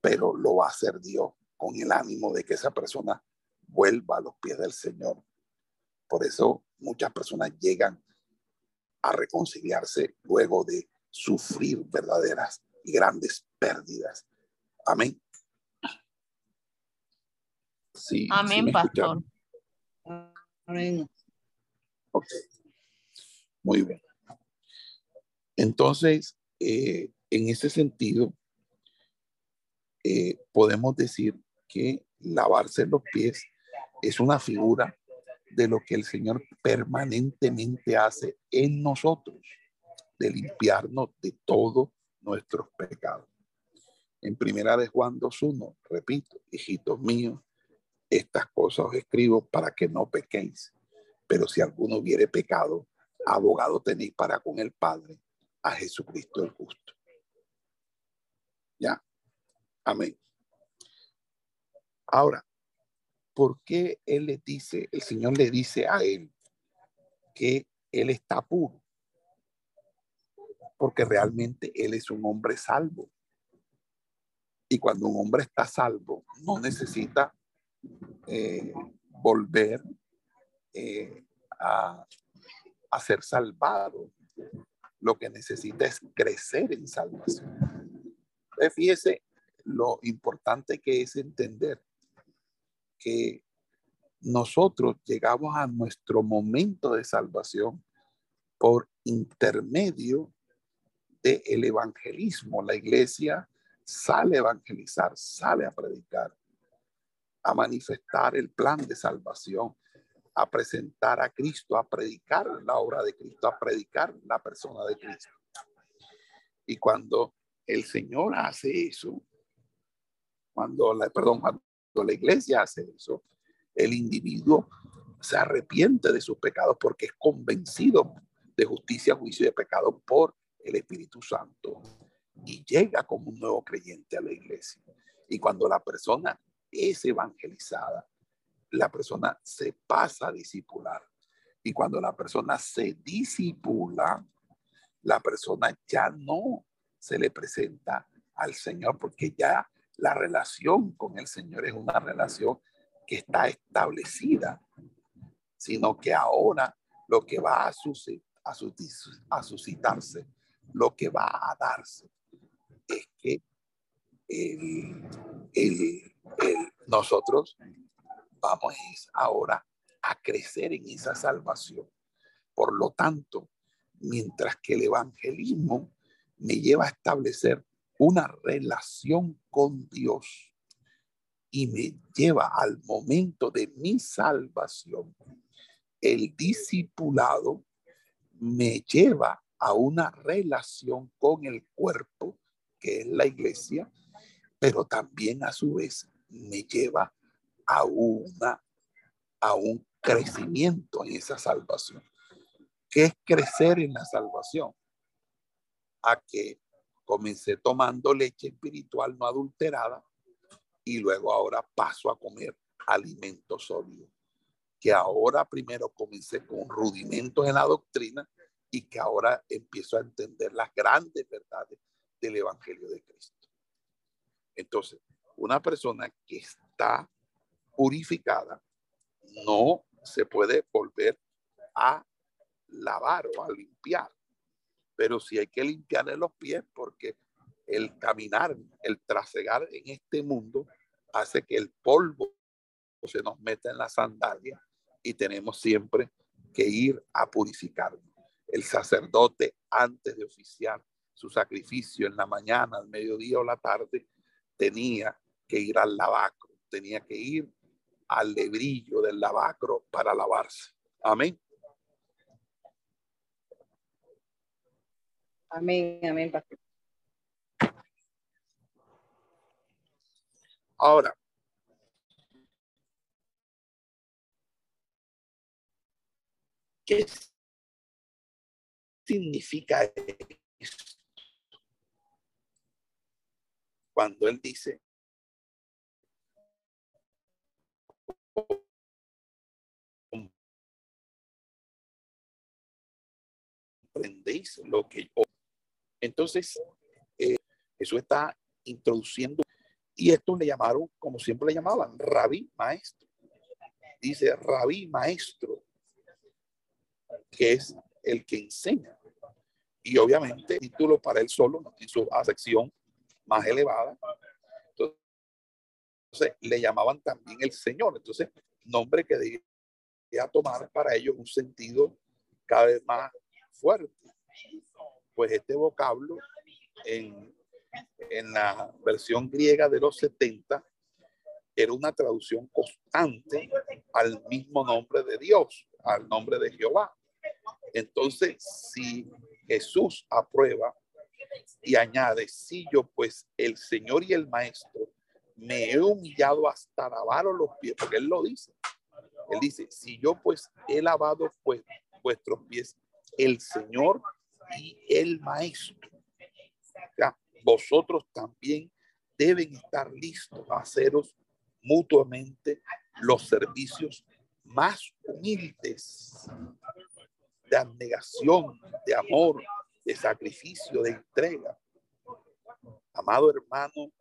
pero lo va a hacer Dios con el ánimo de que esa persona vuelva a los pies del Señor. Por eso muchas personas llegan a reconciliarse luego de sufrir verdaderas y grandes pérdidas. Amén. Sí, Amén, pastor. Amén. Ok. Muy bien. Entonces, eh, en ese sentido, eh, podemos decir que lavarse los pies es una figura de lo que el Señor permanentemente hace en nosotros, de limpiarnos de todos nuestros pecados. En primera de Juan 2.1, repito, hijitos míos, estas cosas os escribo para que no pequéis. Pero si alguno hubiere pecado, abogado tenéis para con el Padre, a Jesucristo el justo. ¿Ya? Amén. Ahora, ¿por qué él le dice, el Señor le dice a él que él está puro? Porque realmente él es un hombre salvo. Y cuando un hombre está salvo, no necesita eh, volver eh, a, a ser salvado. Lo que necesita es crecer en salvación. fíjese lo importante que es entender que nosotros llegamos a nuestro momento de salvación por intermedio del evangelismo. La iglesia sale a evangelizar, sale a predicar a manifestar el plan de salvación, a presentar a Cristo, a predicar la obra de Cristo, a predicar la persona de Cristo. Y cuando el Señor hace eso, cuando la, perdón, la iglesia hace eso, el individuo se arrepiente de sus pecados porque es convencido de justicia, juicio y de pecado por el Espíritu Santo y llega como un nuevo creyente a la iglesia. Y cuando la persona es evangelizada, la persona se pasa a discipular. Y cuando la persona se disipula, la persona ya no se le presenta al Señor porque ya la relación con el Señor es una relación que está establecida, sino que ahora lo que va a, a, suscitarse, lo que va a darse, es que nosotros vamos ahora a crecer en esa salvación. Por lo tanto, mientras que el evangelismo me lleva a establecer una relación con Dios y me lleva al momento de mi salvación, el discipulado me lleva a una relación con el cuerpo, que es la iglesia, pero también a su vez me lleva a una a un crecimiento en esa salvación. ¿Qué es crecer en la salvación? A que comencé tomando leche espiritual no adulterada y luego ahora paso a comer alimento sólido. Que ahora primero comencé con rudimentos en la doctrina y que ahora empiezo a entender las grandes verdades del Evangelio de Cristo. Entonces, una persona que está purificada no se puede volver a lavar o a limpiar, pero sí hay que limpiarle los pies porque el caminar, el trasegar en este mundo hace que el polvo se nos meta en la sandalia y tenemos siempre que ir a purificarnos. El sacerdote antes de oficiar su sacrificio en la mañana, al mediodía o la tarde, tenía que ir al lavacro, tenía que ir al lebrillo del lavacro para lavarse. Amén. Amén, amén, pastor. Ahora, ¿qué significa esto? Cuando él dice, comprendéis lo que yo. Entonces, eh, eso está introduciendo, y esto le llamaron, como siempre le llamaban, rabí maestro. Dice rabí maestro, que es el que enseña. Y obviamente, título para él solo, en su sección más elevada. Entonces, le llamaban también el Señor. Entonces, nombre que debía tomar para ellos un sentido cada vez más fuerte. Pues este vocablo en, en la versión griega de los 70 era una traducción constante al mismo nombre de Dios, al nombre de Jehová. Entonces, si Jesús aprueba y añade, si yo pues el Señor y el Maestro me he humillado hasta lavaros los pies, porque Él lo dice. Él dice, si yo pues he lavado pues vuestros pies, el Señor y el Maestro. vosotros también deben estar listos a haceros mutuamente los servicios más humildes de abnegación, de amor, de sacrificio, de entrega. Amado hermano,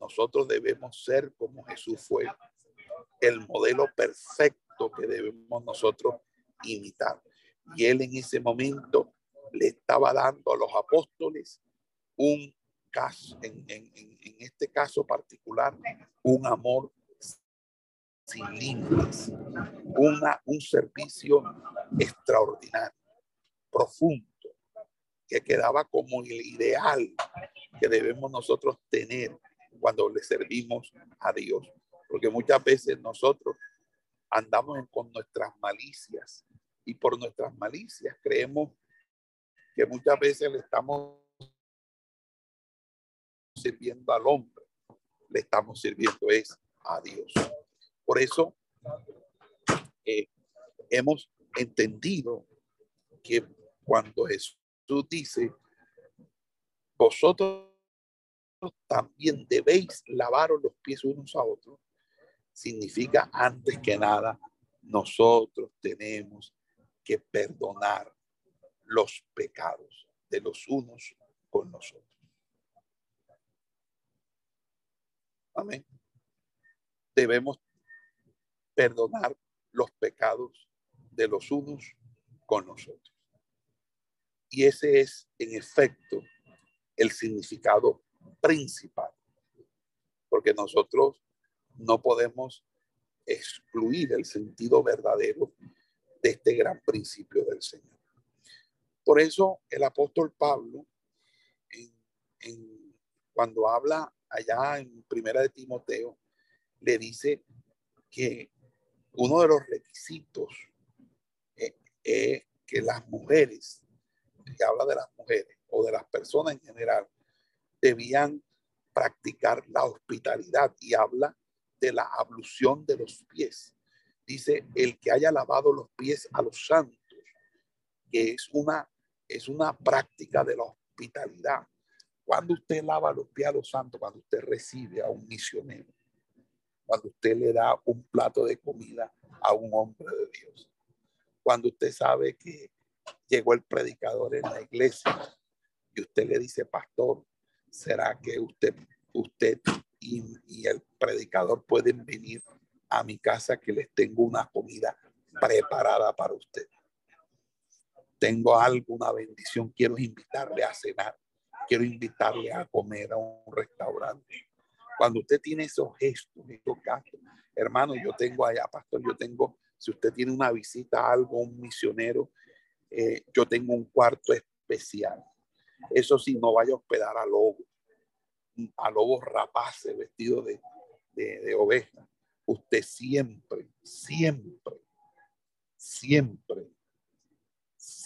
nosotros debemos ser como Jesús fue, el modelo perfecto que debemos nosotros imitar. Y él en ese momento le estaba dando a los apóstoles un caso, en, este caso particular, un amor sin límites, una, un servicio extraordinario, profundo, que quedaba como el ideal que debemos nosotros tener cuando le servimos a Dios. Porque muchas veces nosotros andamos con nuestras malicias y por nuestras malicias creemos que muchas veces le estamos sirviendo al hombre, le estamos sirviendo es a Dios. Por eso eh, hemos entendido que cuando Jesús dice, vosotros también debéis lavaros los pies unos a otros, significa antes que nada, nosotros tenemos que perdonar los pecados de los unos con nosotros. Amén. Debemos perdonar los pecados de los unos con nosotros. Y ese es, en efecto, el significado principal. Porque nosotros no podemos excluir el sentido verdadero de este gran principio del Señor. Por eso el apóstol Pablo, cuando habla allá en Primera de Timoteo, le dice que uno de los requisitos es, que las mujeres, que habla de las mujeres o de las personas en general, debían practicar la hospitalidad y habla de la ablución de los pies. Dice, el que haya lavado los pies a los santos, que es una, es una práctica de la hospitalidad. Cuando usted lava los pies a los santos, cuando usted recibe a un misionero, cuando usted le da un plato de comida a un hombre de Dios, cuando usted sabe que llegó el predicador en la iglesia y usted le dice, pastor, ¿será que usted, usted y, el predicador pueden venir a mi casa que les tengo una comida preparada para usted? Tengo alguna bendición, quiero invitarle a cenar, quiero invitarle a comer a un restaurante. Cuando usted tiene esos gestos, estos gastos, hermano, yo tengo allá, pastor, yo tengo, si usted tiene una visita a algo, un misionero, eh, yo tengo un cuarto especial. Eso sí, no vaya a hospedar a lobos, a lobos rapaces vestidos de, de, de oveja. Usted siempre, siempre, siempre,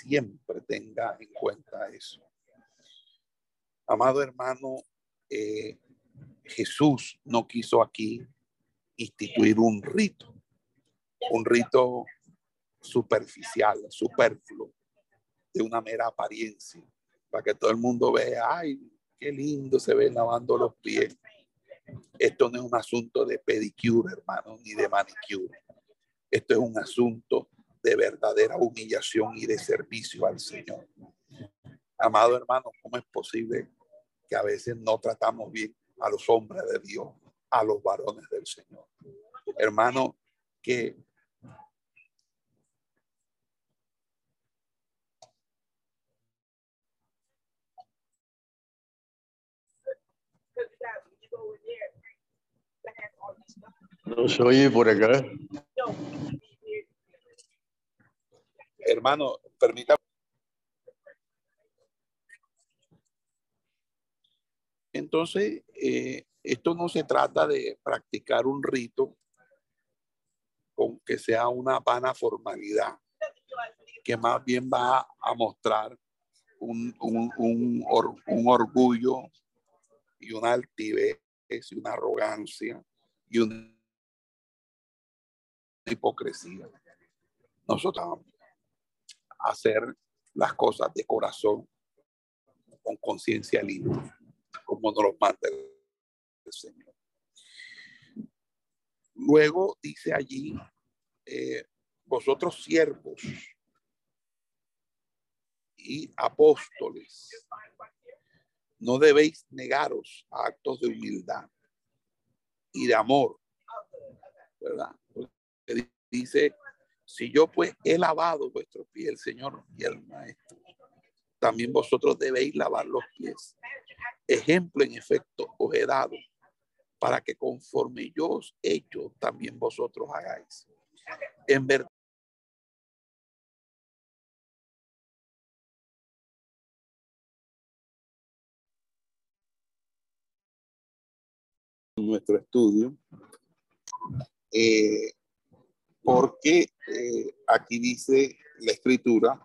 siempre tenga en cuenta eso. Amado hermano, eh, Jesús no quiso aquí instituir un rito, un rito superficial, superfluo, de una mera apariencia, para que todo el mundo vea, ay, qué lindo se ve lavando los pies. Esto no es un asunto de pedicure, hermano, ni de manicure. Esto es un asunto de verdadera humillación y de servicio al Señor. Amado hermano, ¿cómo es posible que a veces no tratamos bien a los hombres de Dios, a los varones del Señor? Hermano, que No soy por acá. Hermano, permítame. Entonces, eh, esto no se trata de practicar un rito con que sea una vana formalidad, que más bien va a mostrar un, un, un, un orgullo y una altivez y una arrogancia y una hipocresía. Nosotros hacer las cosas de corazón, con conciencia limpia, como nos lo manda el Señor. Luego dice allí, eh, vosotros siervos y apóstoles, no debéis negaros a actos de humildad y de amor, ¿verdad? dice, si yo pues he lavado vuestros pies, el Señor y el Maestro, también vosotros debéis lavar los pies. Ejemplo en efecto os he dado para que conforme yo os he hecho, también vosotros hagáis. En verdad. Nuestro estudio, eh, porque eh, aquí dice la escritura,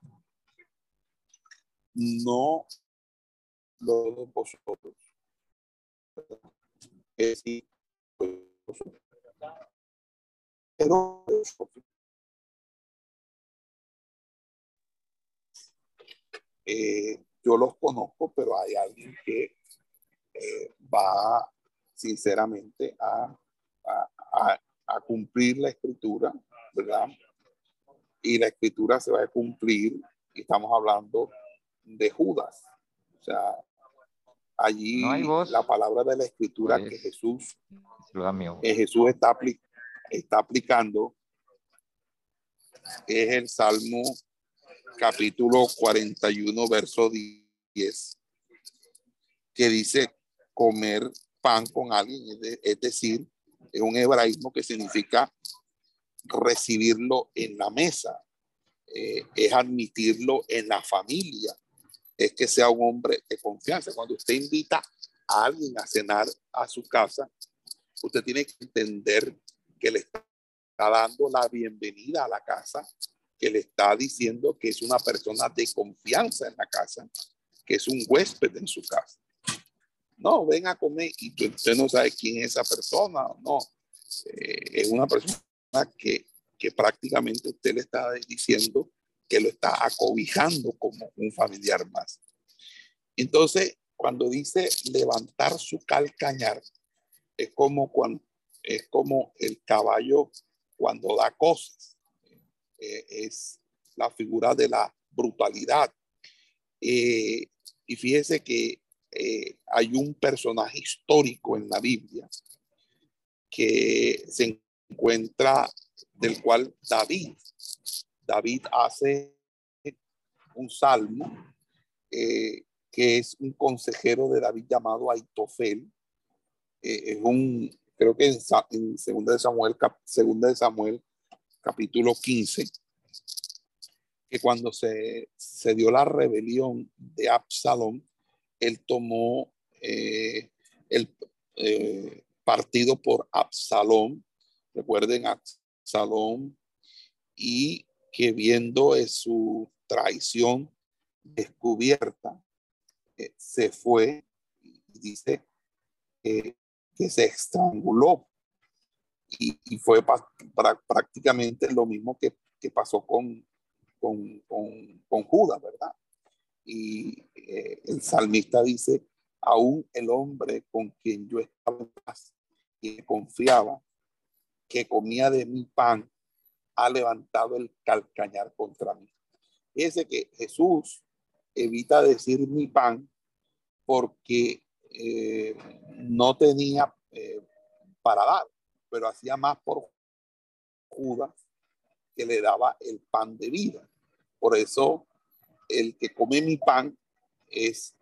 no lo vosotros. Es pero eh, yo los conozco, pero hay alguien que eh, va sinceramente a, cumplir la escritura ¿verdad? Y la escritura se va a cumplir, y estamos hablando de Judas. O sea, allí la palabra de la escritura que Jesús, que Jesús está, está aplicando es el Salmo capítulo 41, verso 10, que dice comer pan con alguien, es decir, es un hebraísmo que significa recibirlo en la mesa, eh, es admitirlo en la familia, es que sea un hombre de confianza. Cuando usted invita a alguien a cenar a su casa, usted tiene que entender que le está dando la bienvenida a la casa, que le está diciendo que es una persona de confianza en la casa, que es un huésped en su casa. No, ven a comer y usted no sabe quién es esa persona, no. Eh, es una persona que, prácticamente usted le está diciendo que lo está acobijando como un familiar más. Entonces, cuando dice levantar su calcañar, es como, cuando, es como el caballo cuando da cosas. Eh, es la figura de la brutalidad. Eh, y fíjese que eh, hay un personaje histórico en la Biblia que se encuentra del cual David, David hace un salmo eh, que es un consejero de David llamado Aitofel. Eh, es un, creo que en, en segunda de Samuel, segunda de Samuel, capítulo 15, que cuando se, se dio la rebelión de Absalón, él tomó eh, el partido por Absalón recuerden a Salón, y que viendo su traición descubierta, eh, se fue y dice que se estranguló. Y, fue prácticamente lo mismo que, pasó con, con, con, Judas, ¿verdad? Y eh, el salmista dice, aún el hombre con quien yo estaba en paz y confiaba, que comía de mi pan, ha levantado el calcañar contra mí. Ese que Jesús evita decir mi pan porque eh, no tenía eh, para dar, pero hacía más por Judas que le daba el pan de vida. Por eso el que come mi pan es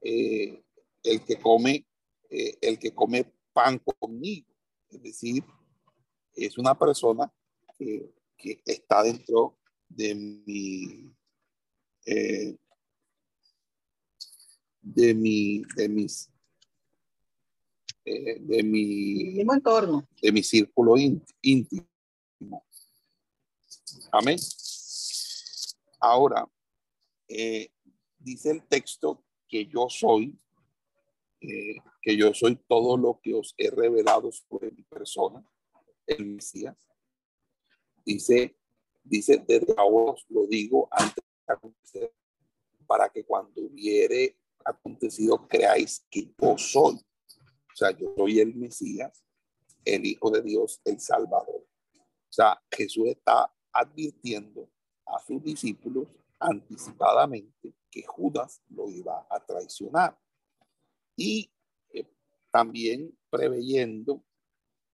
eh, el que come el que come pan conmigo, es decir, es una persona que, que está dentro de mi de mi, de mis, eh, de mi, entorno, de mi círculo íntimo. Amén. Ahora, eh, dice el texto que yo soy, eh, que yo soy todo lo que os he revelado sobre mi persona, el Mesías. Dice, dice, desde ahora os lo digo antes para que cuando hubiere acontecido, creáis que yo soy. O sea, yo soy el Mesías, el Hijo de Dios, el Salvador. O sea, Jesús está advirtiendo a sus discípulos anticipadamente que Judas lo iba a traicionar. Y eh, también preveyendo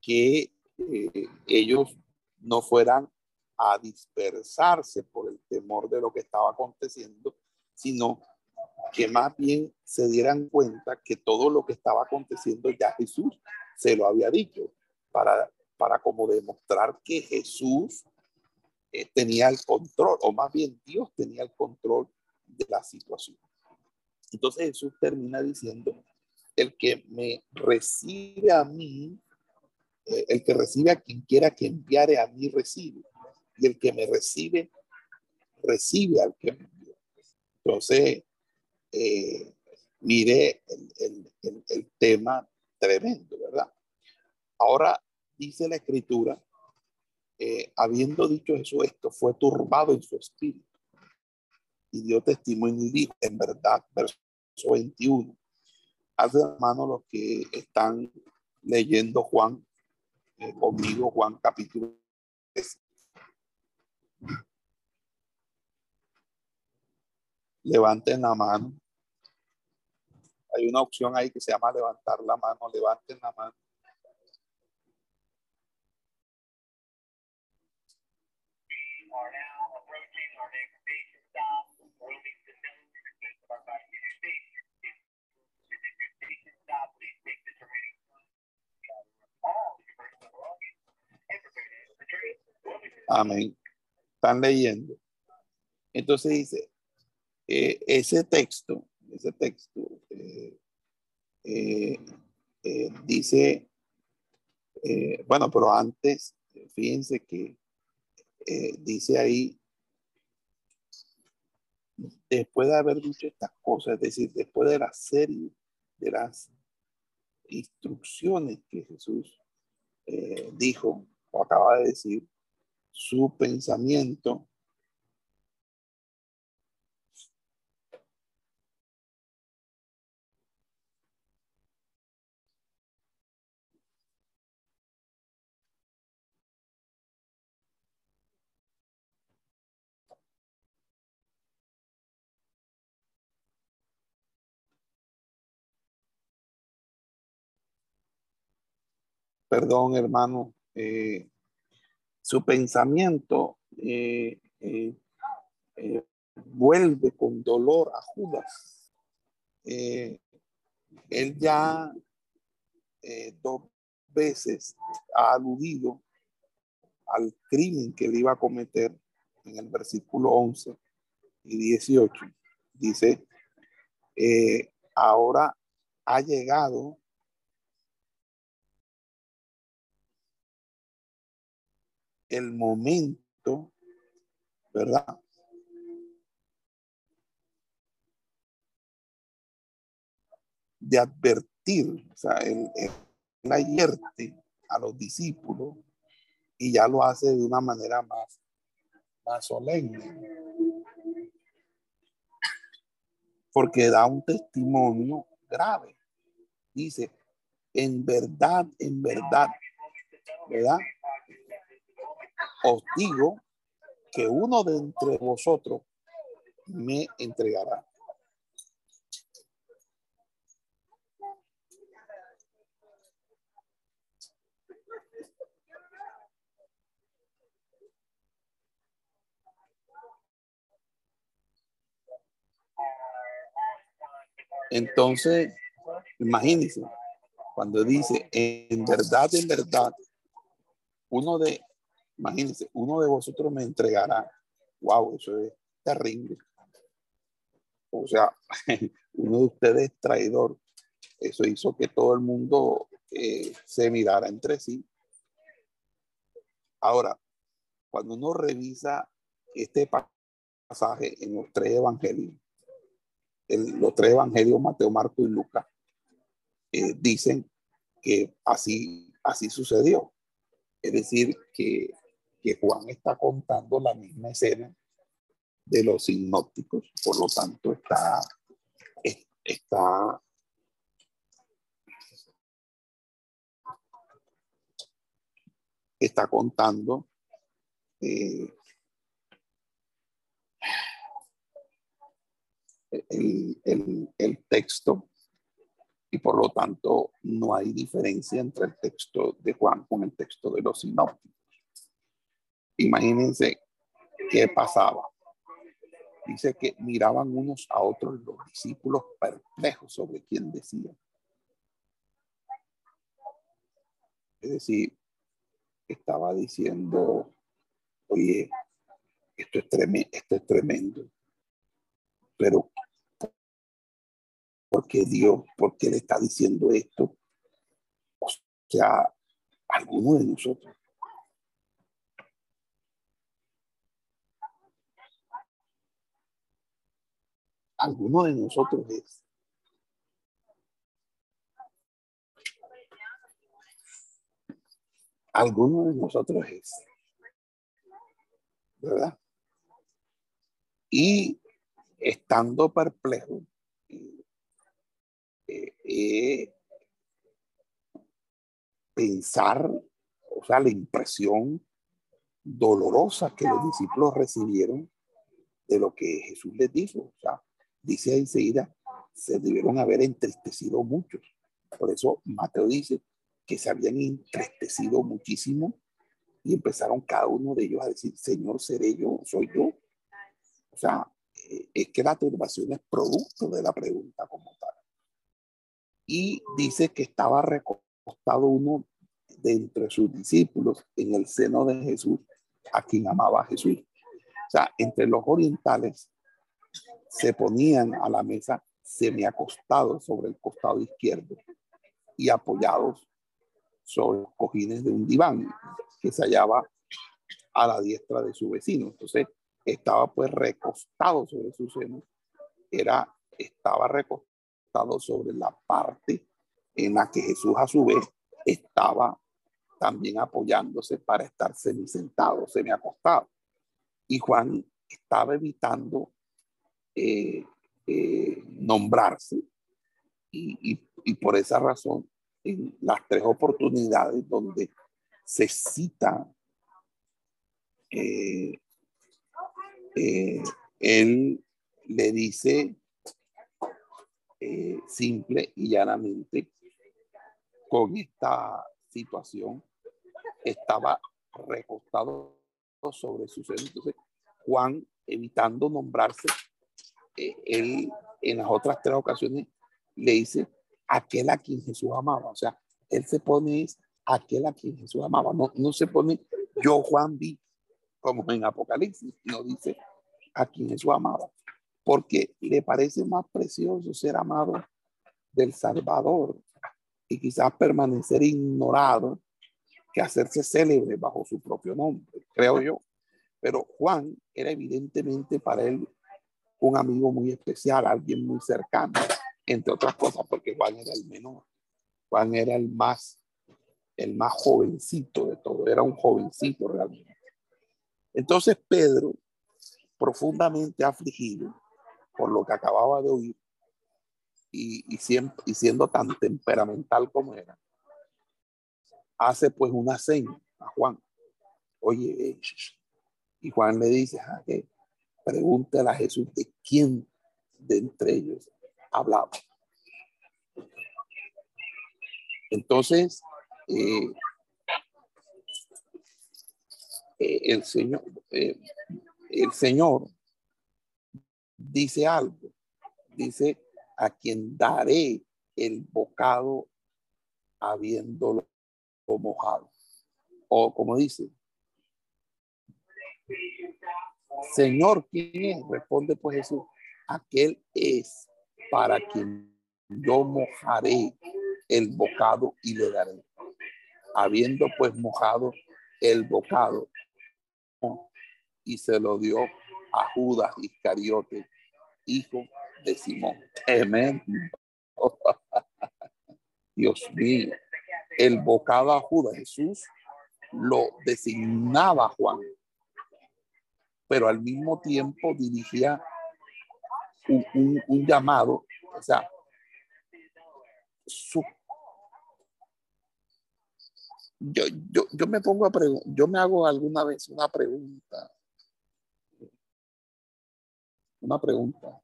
que eh, ellos no fueran a dispersarse por el temor de lo que estaba aconteciendo, sino que más bien se dieran cuenta que todo lo que estaba aconteciendo ya Jesús se lo había dicho para, para como demostrar que Jesús eh, tenía el control, o más bien Dios tenía el control de la situación. Entonces Jesús termina diciendo, el que me recibe a mí, eh, el que recibe a quien quiera que enviare a mí recibe, y el que me recibe, recibe al que me envió. Entonces, eh, mire el, tema tremendo, ¿verdad? Ahora dice la escritura, eh, habiendo dicho eso, esto fue turbado en su espíritu y dio testimonio en verdad, verso 21, hace mano los que están leyendo Juan conmigo, Juan capítulo 3. levanten la mano. Hay una opción ahí que se llama levantar la mano. Levanten la mano. Amén. Están leyendo. Entonces dice, eh, ese texto, ese texto eh, eh, dice, bueno, pero antes, fíjense que dice ahí, después de haber dicho estas cosas, es decir, después de la serie de las instrucciones que Jesús dijo o acaba de decir, su pensamiento. Perdón hermano, eh, su pensamiento eh, eh, vuelve con dolor a Judas. él ya dos veces ha aludido al crimen que le iba a cometer en el versículo 11 y 18. Dice, ahora ha llegado el momento, ¿verdad? De advertir, o sea, el, advierte a los discípulos y ya lo hace de una manera más, más solemne. Porque da un testimonio grave. Dice, en verdad, en verdad, ¿verdad? Os digo que uno de entre vosotros me entregará. Entonces, imagínense, cuando dice, en verdad, en verdad, uno de, imagínense, uno de vosotros me entregará. Wow, eso es terrible. O sea, (laughs) uno de ustedes es traidor. Eso hizo que todo el mundo eh, se mirara entre sí. Ahora, cuando uno revisa este pasaje en los tres evangelios, los tres evangelios, Mateo, Marco y Lucas, eh, dicen que así, así sucedió. Es decir, que, que Juan está contando la misma escena de los sinópticos, por lo tanto está, está está contando eh, el, el, texto y por lo tanto no hay diferencia entre el texto de Juan con el texto de los sinópticos. Imagínense qué pasaba. Dice que miraban unos a otros los discípulos perplejos sobre quién decía. Es decir, estaba diciendo, oye, esto es, tremendo, esto es tremendo. Pero porque Dios, porque le está diciendo esto. O sea, alguno de nosotros. Alguno de nosotros es. Alguno de nosotros es. ¿Verdad? Y estando perplejo, eh, pensar, o sea, la impresión dolorosa que los discípulos recibieron de lo que Jesús les dijo. O sea, dice enseguida, se debieron haber entristecido muchos. Por eso Mateo dice que se habían entristecido muchísimo y empezaron cada uno de ellos a decir, Señor, seré yo, soy yo. O sea, eh, es que la turbación es producto de la pregunta como tal y dice que estaba recostado uno de entre sus discípulos en el seno de Jesús, a quien amaba a Jesús. O sea, entre los orientales se ponían a la mesa semiacostados sobre el costado izquierdo y apoyados sobre los cojines de un diván que se hallaba a la diestra de su vecino. Entonces, estaba pues recostado sobre su seno, era, estaba recostado sobre la parte en la que Jesús a su vez estaba también apoyándose para estar semi sentado, semi acostado. Y Juan estaba evitando eh, eh, nombrarse y, por esa razón en las tres oportunidades donde se cita eh, él le dice simple y llanamente con esta situación estaba recostado sobre su seno. Entonces, Juan, evitando nombrarse, eh, él en las otras tres ocasiones le dice aquel a quien Jesús amaba. O sea, él se pone aquel a quien Jesús amaba. No, no se pone yo, Juan, vi, como en Apocalipsis, no dice a quien Jesús amaba porque le parece más precioso ser amado del Salvador y quizás permanecer ignorado que hacerse célebre bajo su propio nombre, creo yo. Pero Juan era evidentemente para él un amigo muy especial, alguien muy cercano, entre otras cosas, porque Juan era el menor. Juan era el más el más jovencito de todo, era un jovencito realmente. Entonces Pedro, profundamente afligido por lo que acababa de oír y, siempre, y siendo tan temperamental como era, hace pues una seña a Juan. Oye, eh, y Juan le dice, a que pregúntale a Jesús de quién de entre ellos hablaba. Entonces, eh, eh, el Señor, eh, el Señor dice algo, dice a quien daré el bocado habiéndolo mojado. O como dice, Señor, ¿quién es? Responde pues Jesús, aquel es para quien yo mojaré el bocado y le daré. Habiendo pues mojado el bocado y se lo dio a Judas Iscariote, hijo de Simón. Amén. (laughs) Dios mío, el bocado a Judas, Jesús lo designaba Juan, pero al mismo tiempo dirigía un, llamado, o sea, yo, yo, yo me pongo a preguntar, yo me hago alguna vez una pregunta. Una pregunta.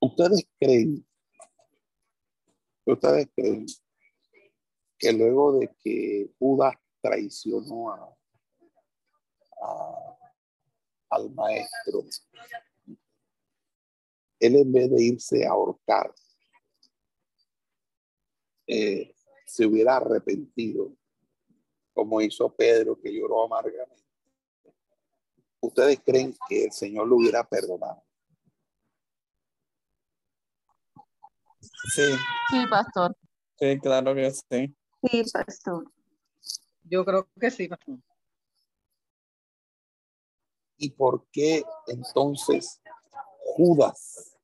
Ustedes creen, ustedes creen que luego de que Judas traicionó a, al maestro, él en vez de irse a ahorcar, eh, se hubiera arrepentido, como hizo Pedro, que lloró amargamente. ¿Ustedes creen que el Señor lo hubiera perdonado? Sí. Sí, pastor. Sí, claro que sí. Sí, pastor. Yo creo que sí, pastor. ¿Y por qué entonces Judas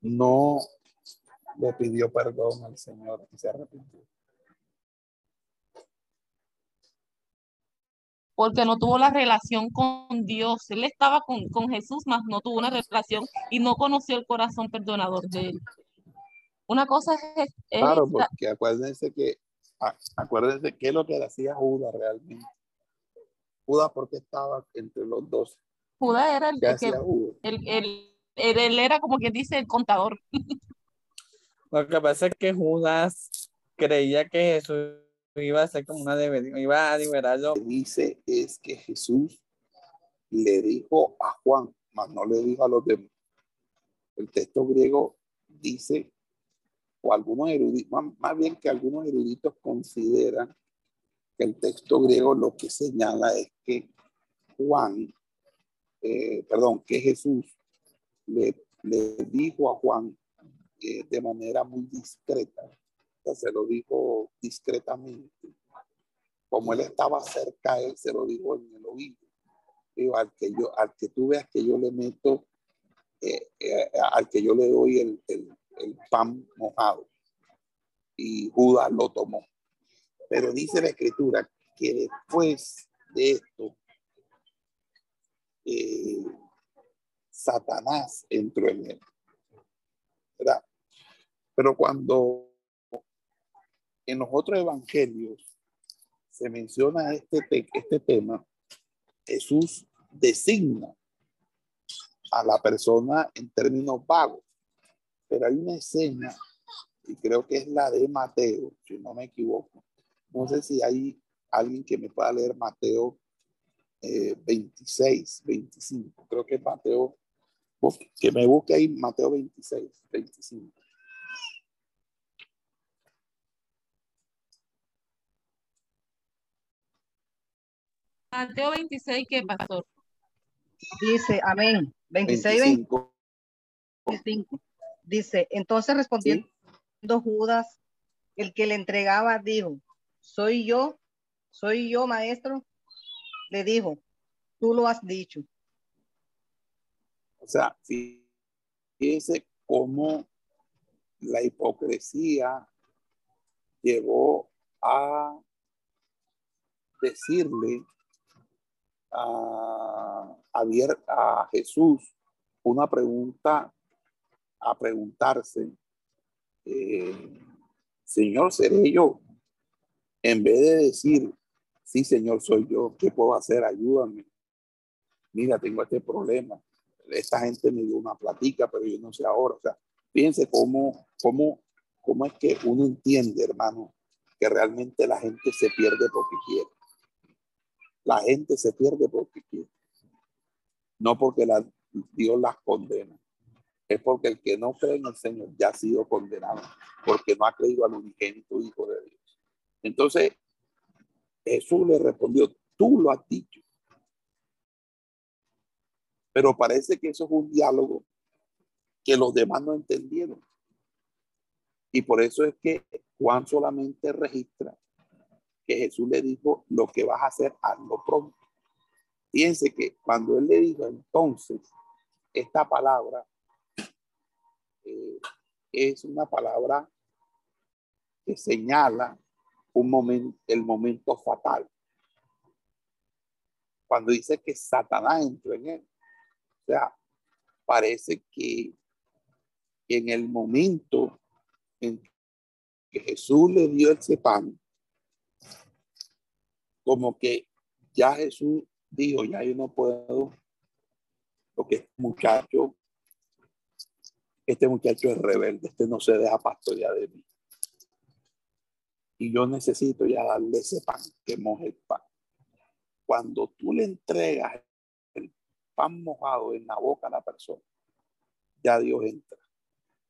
no le pidió perdón al Señor y se arrepintió. Porque no tuvo la relación con Dios. Él estaba con, con Jesús, más no tuvo una relación y no conoció el corazón perdonador de él. Una cosa es... claro, porque acuérdense que, acuérdense que es lo que le hacía Judas realmente. Judas porque estaba entre los dos. Judas era el que, el, el, él, era como quien dice el contador. (laughs) Lo que pasa es que Judas creía que Jesús iba a ser como una debería, iba a liberarlo. Lo que dice es que Jesús le dijo a Juan, mas no le dijo a los demás. El texto griego dice, o algunos eruditos, más bien que algunos eruditos consideran que el texto griego lo que señala es que Juan, eh, perdón, que Jesús le, dijo a Juan eh, de manera muy discreta, se lo dijo discretamente. Como él estaba cerca, él se lo dijo en el oído. Digo, al que yo, al que tú veas que yo le meto, eh, eh, al que yo le doy el, el, el, pan mojado. Y Judas lo tomó. Pero dice la escritura que después de esto, eh, Satanás entró en él. Pero cuando en los otros evangelios se menciona este, este tema, Jesús designa a la persona en términos vagos. Pero hay una escena, y creo que es la de Mateo, si no me equivoco. No sé si hay alguien que me pueda leer Mateo 26, eh, 25. Creo que es Mateo que me busque ahí Mateo 26, 25. Mateo 26, ¿qué pastor? Dice, amén. 26, 25. 25. Dice, entonces respondiendo Judas, el que le entregaba, dijo, soy yo, soy yo, maestro. Le dijo, tú lo has dicho. O sea, fíjense cómo la hipocresía llevó a decirle a, a, Jesús una pregunta, a preguntarse, eh, Señor, ¿seré yo? En vez de decir, sí, Señor, soy yo, ¿qué puedo hacer? Ayúdame. Mira, tengo este problema. Esta gente me dio una platica, pero yo no sé ahora. O sea, cómo, cómo, cómo es que uno entiende, hermano, que realmente la gente se pierde porque quiere. La gente se pierde porque quiere. No porque la, Dios las condena. Es porque el que no cree en el Señor ya ha sido condenado, porque no ha creído al unigénito Hijo de Dios. Entonces, Jesús le respondió, tú lo has dicho. Pero parece que eso es un diálogo que los demás no entendieron. Y por eso es que Juan solamente registra que Jesús le dijo, lo que vas a hacer, hazlo pronto. Fíjense que cuando él le dijo entonces, esta palabra eh, es una palabra que señala un momento, el momento fatal. Cuando dice que Satanás entró en él. O sea, parece que en el momento en que Jesús le dio ese pan, como que ya Jesús dijo, ya yo no puedo, porque este muchacho, este muchacho es rebelde, este no se deja pastorear de mí. Y yo necesito ya darle ese pan, que moje el pan. Cuando tú le entregas el pan mojado en la boca a la persona, ya Dios entra.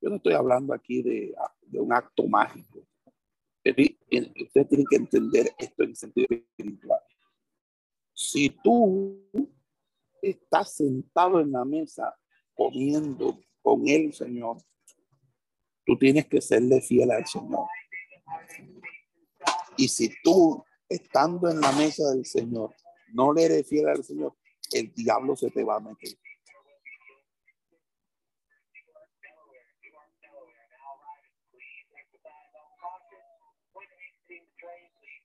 Yo no estoy hablando aquí de, de un acto mágico. Usted tiene que entender esto en sentido espiritual. Si tú estás sentado en la mesa comiendo con el Señor, tú tienes que serle fiel al Señor. Y si tú, estando en la mesa del Señor, no le eres fiel al Señor, el diablo se te va a meter.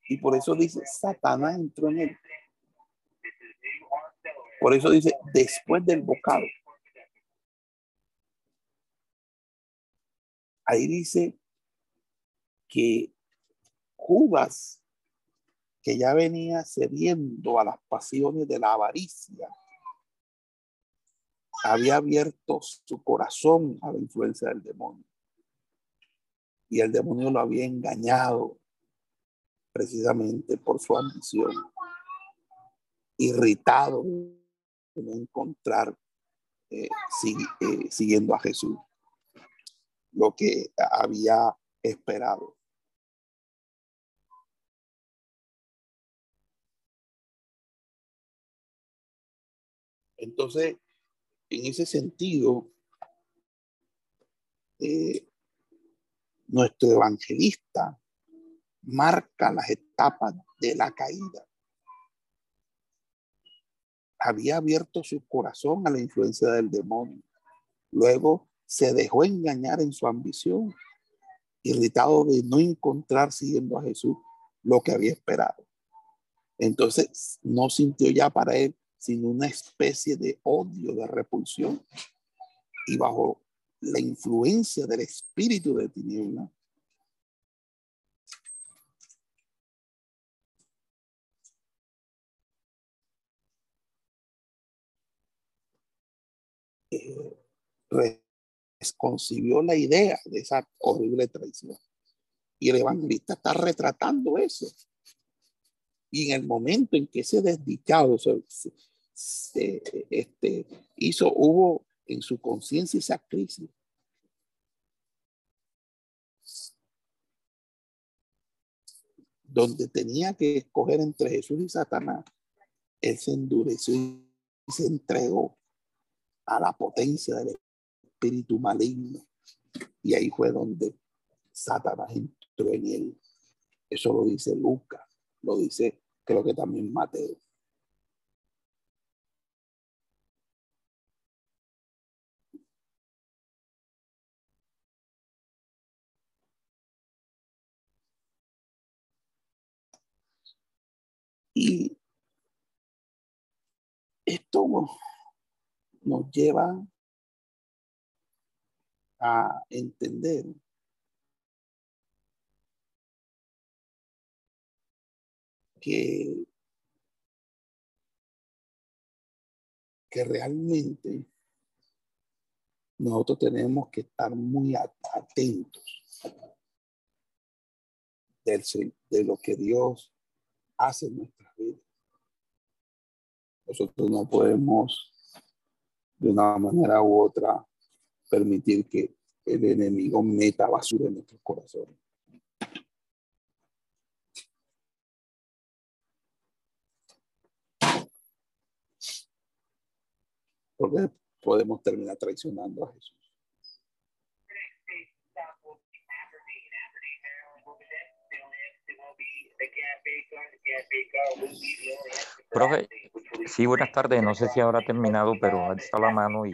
Y por eso dice, Satanás entró en él. Por eso dice, después del bocado. Ahí dice que Judas, que ya venía cediendo a las pasiones de la avaricia, había abierto su corazón a la influencia del demonio. Y el demonio lo había engañado precisamente por su ambición, irritado de no encontrar eh, eh, siguiendo a Jesús lo que había esperado. Entonces, en ese sentido, eh, nuestro evangelista marca las etapas de la caída. Había abierto su corazón a la influencia del demonio. Luego se dejó engañar en su ambición, irritado de no encontrar siguiendo a Jesús lo que había esperado. Entonces no sintió ya para él sino una especie de odio, de repulsión. Y bajo la influencia del espíritu de tiniebla, eh, concibió la idea de esa horrible traición. Y el evangelista está retratando eso. Y en el momento en que ese desdichado se, este, hizo, hubo en su conciencia esa crisis. Donde tenía que escoger entre Jesús y Satanás, él se endureció y se entregó a la potencia del espíritu maligno. Y ahí fue donde Satanás entró en él. Eso lo dice Lucas, lo dice creo que también Mateo. Y esto nos lleva a entender que, que realmente nosotros tenemos que estar muy atentos de lo que Dios hace en nuestras vidas. Nosotros no podemos de una manera u otra permitir que el enemigo meta basura en nuestros corazones. Porque podemos terminar traicionando a Jesús. Profe, sí, buenas tardes. No sé si habrá terminado, pero está la mano y...